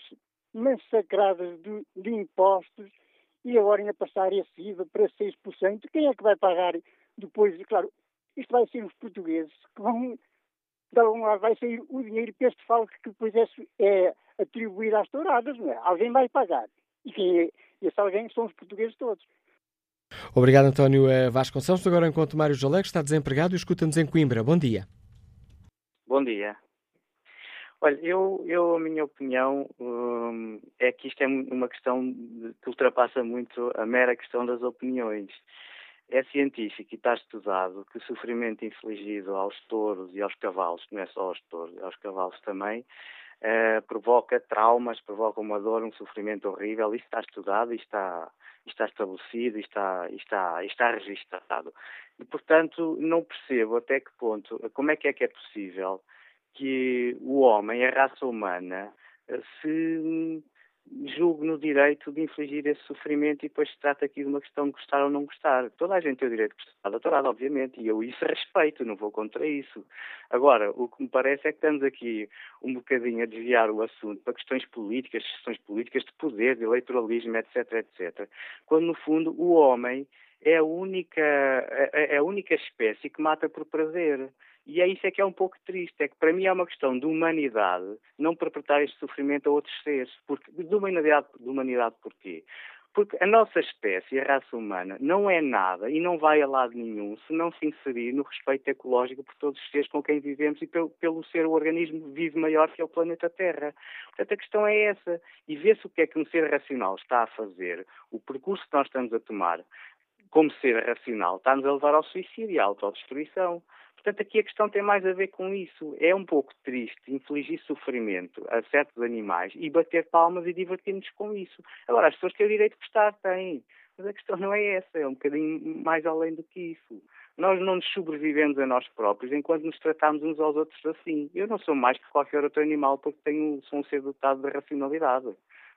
massacradas de, de impostos e agora ainda passar esse IVA para 6%, quem é que vai pagar depois? Claro, isto vai ser os portugueses que vão, de algum lado vai sair o dinheiro para este falco que depois é, é atribuído às touradas, não é? Alguém vai pagar. E é, esse alguém são os portugueses todos. Obrigado, António eh, Vasconcelos. Agora encontro Mário Jalego, está desempregado e escuta-nos em Coimbra. Bom dia. Bom dia. Olha, eu, eu a minha opinião hum, é que isto é uma questão que ultrapassa muito a mera questão das opiniões. É científico e está estudado que o sofrimento infligido aos touros e aos cavalos, não é só aos touros, aos cavalos também, eh, provoca traumas, provoca uma dor, um sofrimento horrível. Isso está estudado está, está estabelecido está, está, está registado. E, portanto, não percebo até que ponto, como é que é que é possível que o homem, a raça humana, se julgue no direito de infligir esse sofrimento e depois se trata aqui de uma questão de gostar ou não gostar. Toda a gente tem o direito de gostar da Torada, obviamente, e eu isso respeito, não vou contra isso. Agora, o que me parece é que estamos aqui um bocadinho a desviar o assunto para questões políticas, questões políticas de poder, de eleitoralismo, etc, etc. Quando, no fundo, o homem é a única, é a única espécie que mata por prazer. E é isso é que é um pouco triste, é que para mim é uma questão de humanidade não perpetuar este sofrimento a outros seres. Porque, de humanidade, de humanidade porquê? Porque a nossa espécie, a raça humana, não é nada e não vai a lado nenhum se não se inserir no respeito ecológico por todos os seres com quem vivemos e pelo, pelo ser o organismo vivo maior que é o planeta Terra. Portanto, a questão é essa. E vê-se o que é que um ser racional está a fazer, o percurso que nós estamos a tomar, como ser racional, está-nos a levar ao suicídio e à autodestruição. Portanto, aqui a questão tem mais a ver com isso. É um pouco triste infligir sofrimento a certos animais e bater palmas e divertir-nos com isso. Agora, as pessoas têm o direito de gostar, têm. Mas a questão não é essa, é um bocadinho mais além do que isso. Nós não nos sobrevivemos a nós próprios enquanto nos tratamos uns aos outros assim. Eu não sou mais que qualquer outro animal porque tenho, sou um ser dotado de racionalidade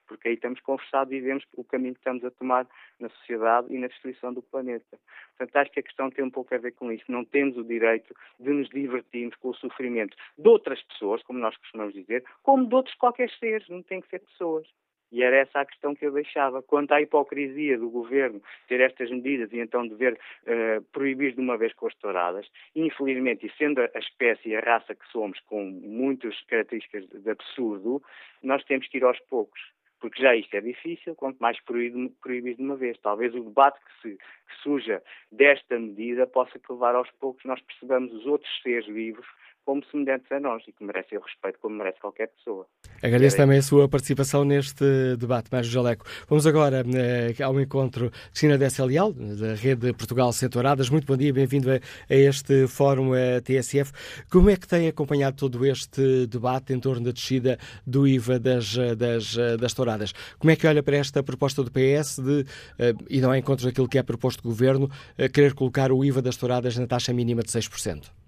porque aí estamos conversados e vemos o caminho que estamos a tomar na sociedade e na destruição do planeta. Portanto, acho que a questão tem um pouco a ver com isso. Não temos o direito de nos divertirmos com o sofrimento de outras pessoas, como nós costumamos dizer, como de outros qualquer seres, não tem que ser pessoas. E era essa a questão que eu deixava. Quanto à hipocrisia do governo ter estas medidas e então dever uh, proibir de uma vez com as touradas, infelizmente, e sendo a espécie e a raça que somos, com muitas características de absurdo, nós temos que ir aos poucos porque já isto é difícil, quanto mais proibir, proibir de uma vez. Talvez o debate que, se, que surja desta medida possa levar aos poucos nós percebamos os outros seres vivos como semelhantes a nós e que merecem o respeito como merece qualquer pessoa. Agradeço também a sua participação neste debate, Mário Jaleco. Vamos agora eh, ao encontro de Cristina Dessa Leal, da Rede Portugal Setoradas. Muito bom dia, bem-vindo a, a, este Fórum a eh, TSF. Como é que tem acompanhado todo este debate em torno da descida do IVA das, das, das touradas? Como é que olha para esta proposta do PS de, eh, e não é encontro daquilo que é proposto do Governo, querer colocar o IVA das touradas na taxa mínima de 6%?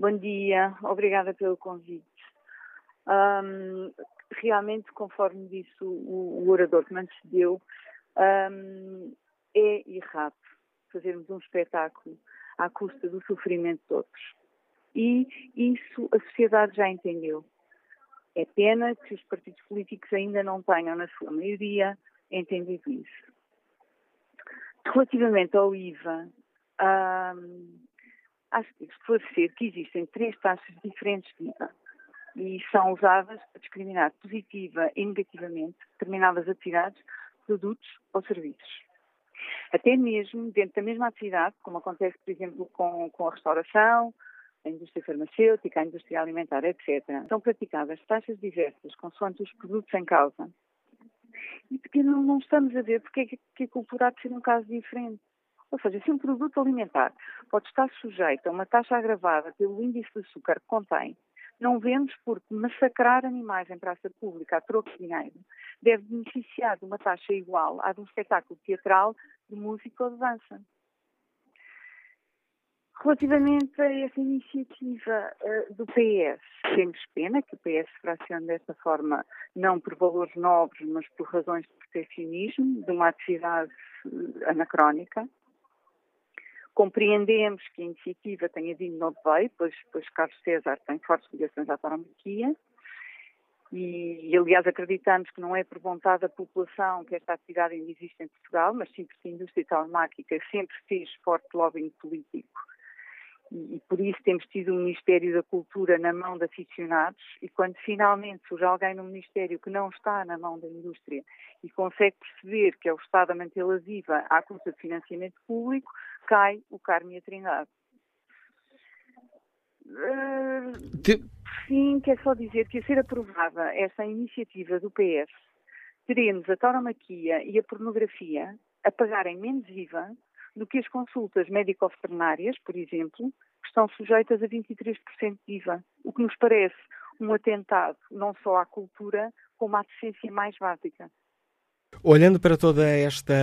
Bom dia, obrigada pelo convite. Um, realmente, conforme disse o, o orador que me antecedeu, um, é errado fazermos um espetáculo à custa do sofrimento de outros. E isso a sociedade já entendeu. É pena que os partidos políticos ainda não tenham, na sua maioria, entendido isso. Relativamente ao IVA, um, acho que esclarecer que existem três taxas diferentes de IVA e são usadas para discriminar positiva e negativamente determinadas atividades, produtos ou serviços. Até mesmo dentro da mesma atividade, como acontece, por exemplo, com, com a restauração, a indústria farmacêutica, a indústria alimentar, etc., são praticadas taxas diversas consoante os produtos em causa. E porque não, não estamos a ver porque é que, que a cultura há de ser um caso diferente. Ou seja, se um produto alimentar pode estar sujeito a uma taxa agravada pelo índice de açúcar que contém, não vemos porque massacrar animais em praça pública a troco de dinheiro deve beneficiar de uma taxa igual à de um espetáculo teatral, de música ou de dança. Relativamente a essa iniciativa uh, do PS, temos pena que o PS fracione desta forma, não por valores nobres, mas por razões de protecionismo, de uma atividade uh, anacrónica. Compreendemos que a iniciativa tenha vindo no veio, pois, pois Carlos César tem fortes ligações à tauromaquia e, e, aliás, acreditamos que não é por vontade da população que esta atividade ainda existe em Portugal, mas sim porque a indústria tauromáquica sempre fez forte lobbying político. E, por isso temos tido o Ministério da Cultura na mão de aficionados e quando finalmente surge alguém no Ministério que não está na mão da indústria e consegue perceber que é o Estado a mantê-la viva à custa de financiamento público, cai o Carme e a Trindade. Uh, sim, quer só dizer que a ser aprovada essa iniciativa do PS, teremos a tauromaquia e a pornografia a pagarem menos IVA do que as consultas médico-veterinárias, por exemplo, que estão sujeitas a 23% de IVA, o que nos parece um atentado não só à cultura, como à decência mais básica. Olhando para toda esta,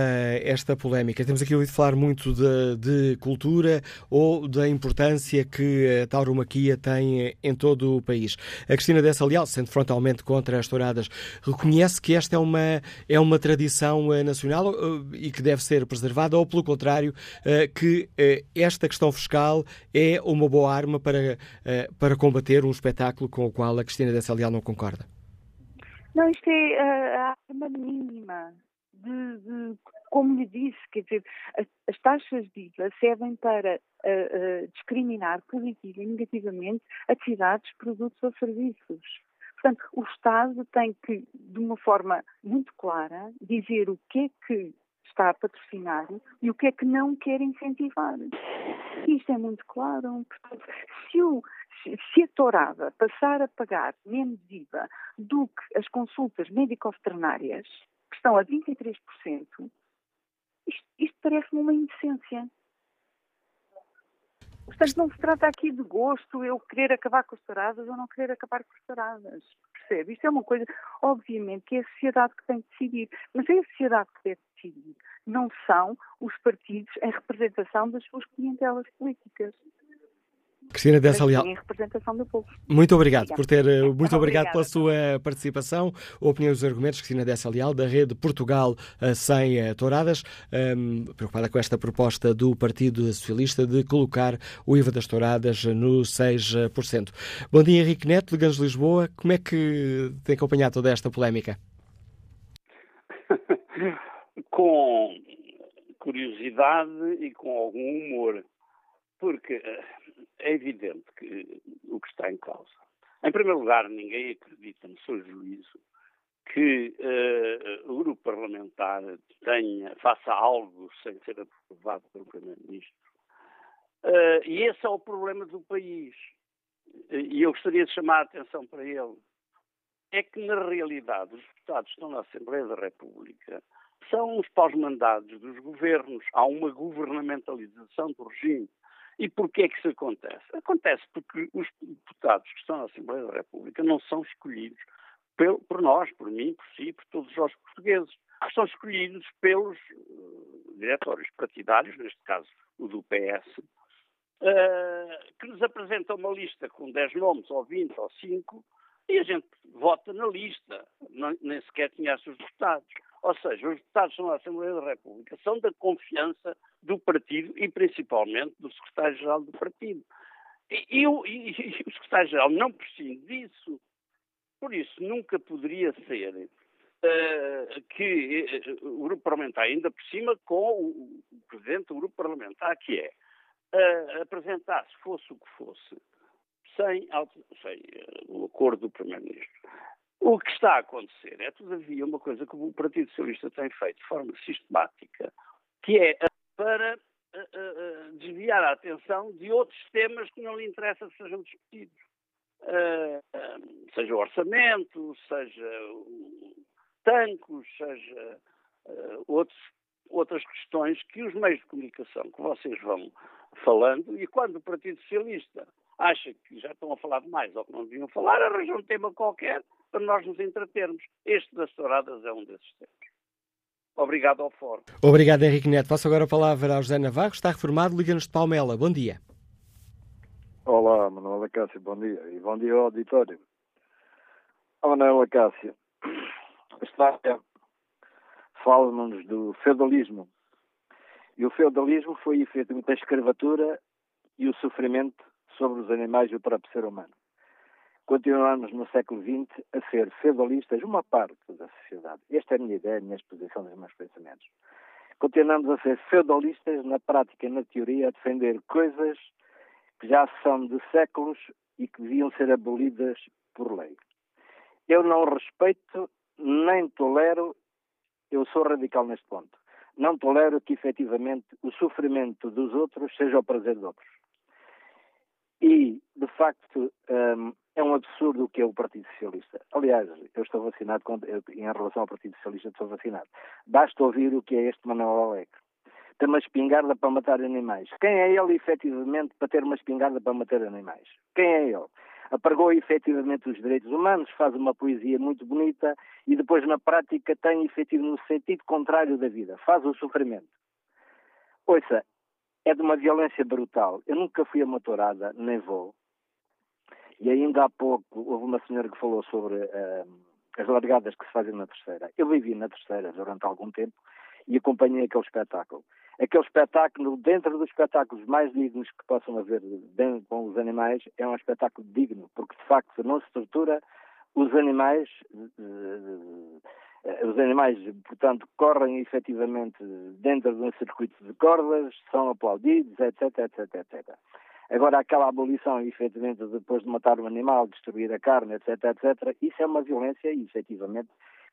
esta polémica, temos aqui ouvido falar muito de, de, cultura ou da importância que a tauromaquia tem em todo o país. A Cristina Dessa Leal, sendo frontalmente contra as touradas, reconhece que esta é uma, é uma tradição eh, nacional eh, e que deve ser preservada, ou pelo contrário, eh, que esta questão fiscal é uma boa arma para, para combater um espetáculo com o qual a Cristina Dessa Leal não concorda? Não, isto é a, arma mínima. De, de, como lhe disse, quer dizer, as, as taxas de IVA servem para uh, uh, discriminar positiva e negativamente atividades, produtos ou serviços. Portanto, o Estado tem que, de uma forma muito clara, dizer o que é que está a patrocinar e o que é que não quer incentivar. Isto é muito claro. Portanto, se o, se a tourada passar a pagar menos IVA do que as consultas médico-veterinárias, que estão a 23%, isto, isto parece-me uma indecência. Portanto, não se trata aqui de gosto, eu querer acabar com as touradas ou não querer acabar com as touradas. Percebe? Isto é uma coisa, obviamente, que é a sociedade que tem que decidir. Mas é a sociedade que deve decidir. Não são os partidos em representação das suas clientelas políticas. Cristina Dessa Leal. Em representação do povo. Muito obrigado por ter, eh, muito obrigado pela sua participação. Opinião dos argumentos, Cristina Dessa Leal, da rede Portugal eh, Sem eh, Touradas, um, preocupada com esta proposta do Partido Socialista de colocar o IVA das touradas no 6%. Bom dia, Henrique Neto, de Ganges Lisboa. Como é que tem acompanhado toda esta polémica? [LAUGHS] com curiosidade e com algum humor, porque é evidente que o que está em causa. Em primeiro lugar, ninguém acredita no seu juízo que uh, o grupo parlamentar tenha, faça algo sem ser aprovado pelo Primeiro-Ministro. Uh, e esse é o problema do país. E eu gostaria de chamar a atenção para ele. É que, na realidade, os deputados que estão na Assembleia da República são os pós-mandados dos governos. Há uma governamentalização do regime. E porquê é que isso acontece? Acontece porque os deputados que estão na Assembleia da República não são escolhidos por, nós, por mim, por si, por todos os portugueses. São escolhidos pelos uh, diretórios partidários, neste caso o do PS, eh, que nos apresentam uma lista com 10 nomes, ou 20, ou 5, e a gente vota na lista, nem sequer conhece os deputados. Ou seja, os deputados na Assembleia da República são da confiança do partido e principalmente do secretário-geral do partido. E, e, e, e o secretário-geral não prescinde disso. Por isso, nunca poderia ser uh, que uh, o grupo parlamentar, ainda por cima com o, o presidente do grupo parlamentar, que é, uh, apresentasse, fosse o que fosse, sem, sem o acordo do primeiro-ministro. O que está a acontecer é, todavia, uma coisa que o Partido Socialista tem feito de forma sistemática, que é para uh, uh, desviar a atenção de outros temas que não lhe interessa que sejam discutidos. Uh, seja o orçamento, seja o, tancos, seja uh, outros, outras questões que os meios de comunicação que vocês vão falando, e quando o Partido Socialista acha que já estão a falar demais ou que não deviam falar, arranjam um tema qualquer para nós nos entretermos. Este das touradas é um desses temas. Obrigado ao Fórum. Obrigado, Henrique Neto. Passo agora a palavra ao José Navarro. Está reformado, liga-nos de Palmela. Bom dia. Olá, Manuela Cássio, bom dia. E bom dia ao auditório. Manuela Cássio, história fala-nos do feudalismo. E o feudalismo foi efetivamente a escravatura e o sofrimento sobre os animais e o próprio ser humano. Continuamos no século XX a ser feudalistas, uma parte da sociedade. Esta é a minha ideia, a minha exposição dos meus pensamentos. Continuamos a ser feudalistas na prática e na teoria, a defender coisas que já são de séculos e que deviam ser abolidas por lei. Eu não respeito nem tolero, eu sou radical neste ponto, não tolero que efetivamente o sofrimento dos outros seja o prazer de outros. E, de facto, um, é um absurdo o que é o Partido Socialista. Aliás, eu estou vacinado, em relação ao Partido Socialista, estou vacinado. Basta ouvir o que é este Manuel Alegre. Tem uma espingarda para matar animais. Quem é ele, efetivamente, para ter uma espingarda para matar animais? Quem é ele? Apagou efetivamente os direitos humanos, faz uma poesia muito bonita e depois, na prática, tem efetivo no sentido contrário da vida, faz o sofrimento. Ouça, é de uma violência brutal. Eu nunca fui amatorada, nem vou. E ainda há pouco houve uma senhora que falou sobre uh, as largadas que se fazem na terceira. Eu vivi na terceira durante algum tempo e acompanhei aquele espetáculo. Aquele espetáculo, dentro dos espetáculos mais dignos que possam haver bem com os animais, é um espetáculo digno, porque de facto não se estrutura os animais, uh, os animais, portanto, correm efetivamente dentro de um circuito de cordas, são aplaudidos, etc, etc, etc. Agora, aquela abolição, efetivamente, depois de matar um animal, destruir a carne, etc, etc, isso é uma violência e, efetivamente,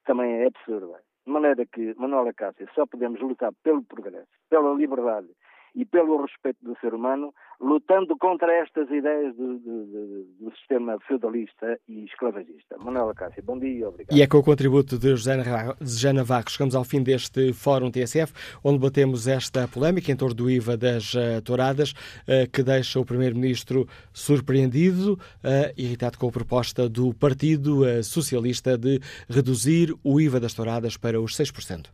também é absurda. De maneira que, Manuela Cássio, só podemos lutar pelo progresso, pela liberdade e pelo respeito do ser humano, lutando contra estas ideias do, do, do sistema feudalista e esclavagista. Manuela Cássio, bom dia e obrigado. E é com o contributo de José Navarro chegamos ao fim deste Fórum TSF, onde batemos esta polémica em torno do IVA das uh, touradas, uh, que deixa o Primeiro-Ministro surpreendido, uh, irritado com a proposta do Partido Socialista de reduzir o IVA das touradas para os 6%.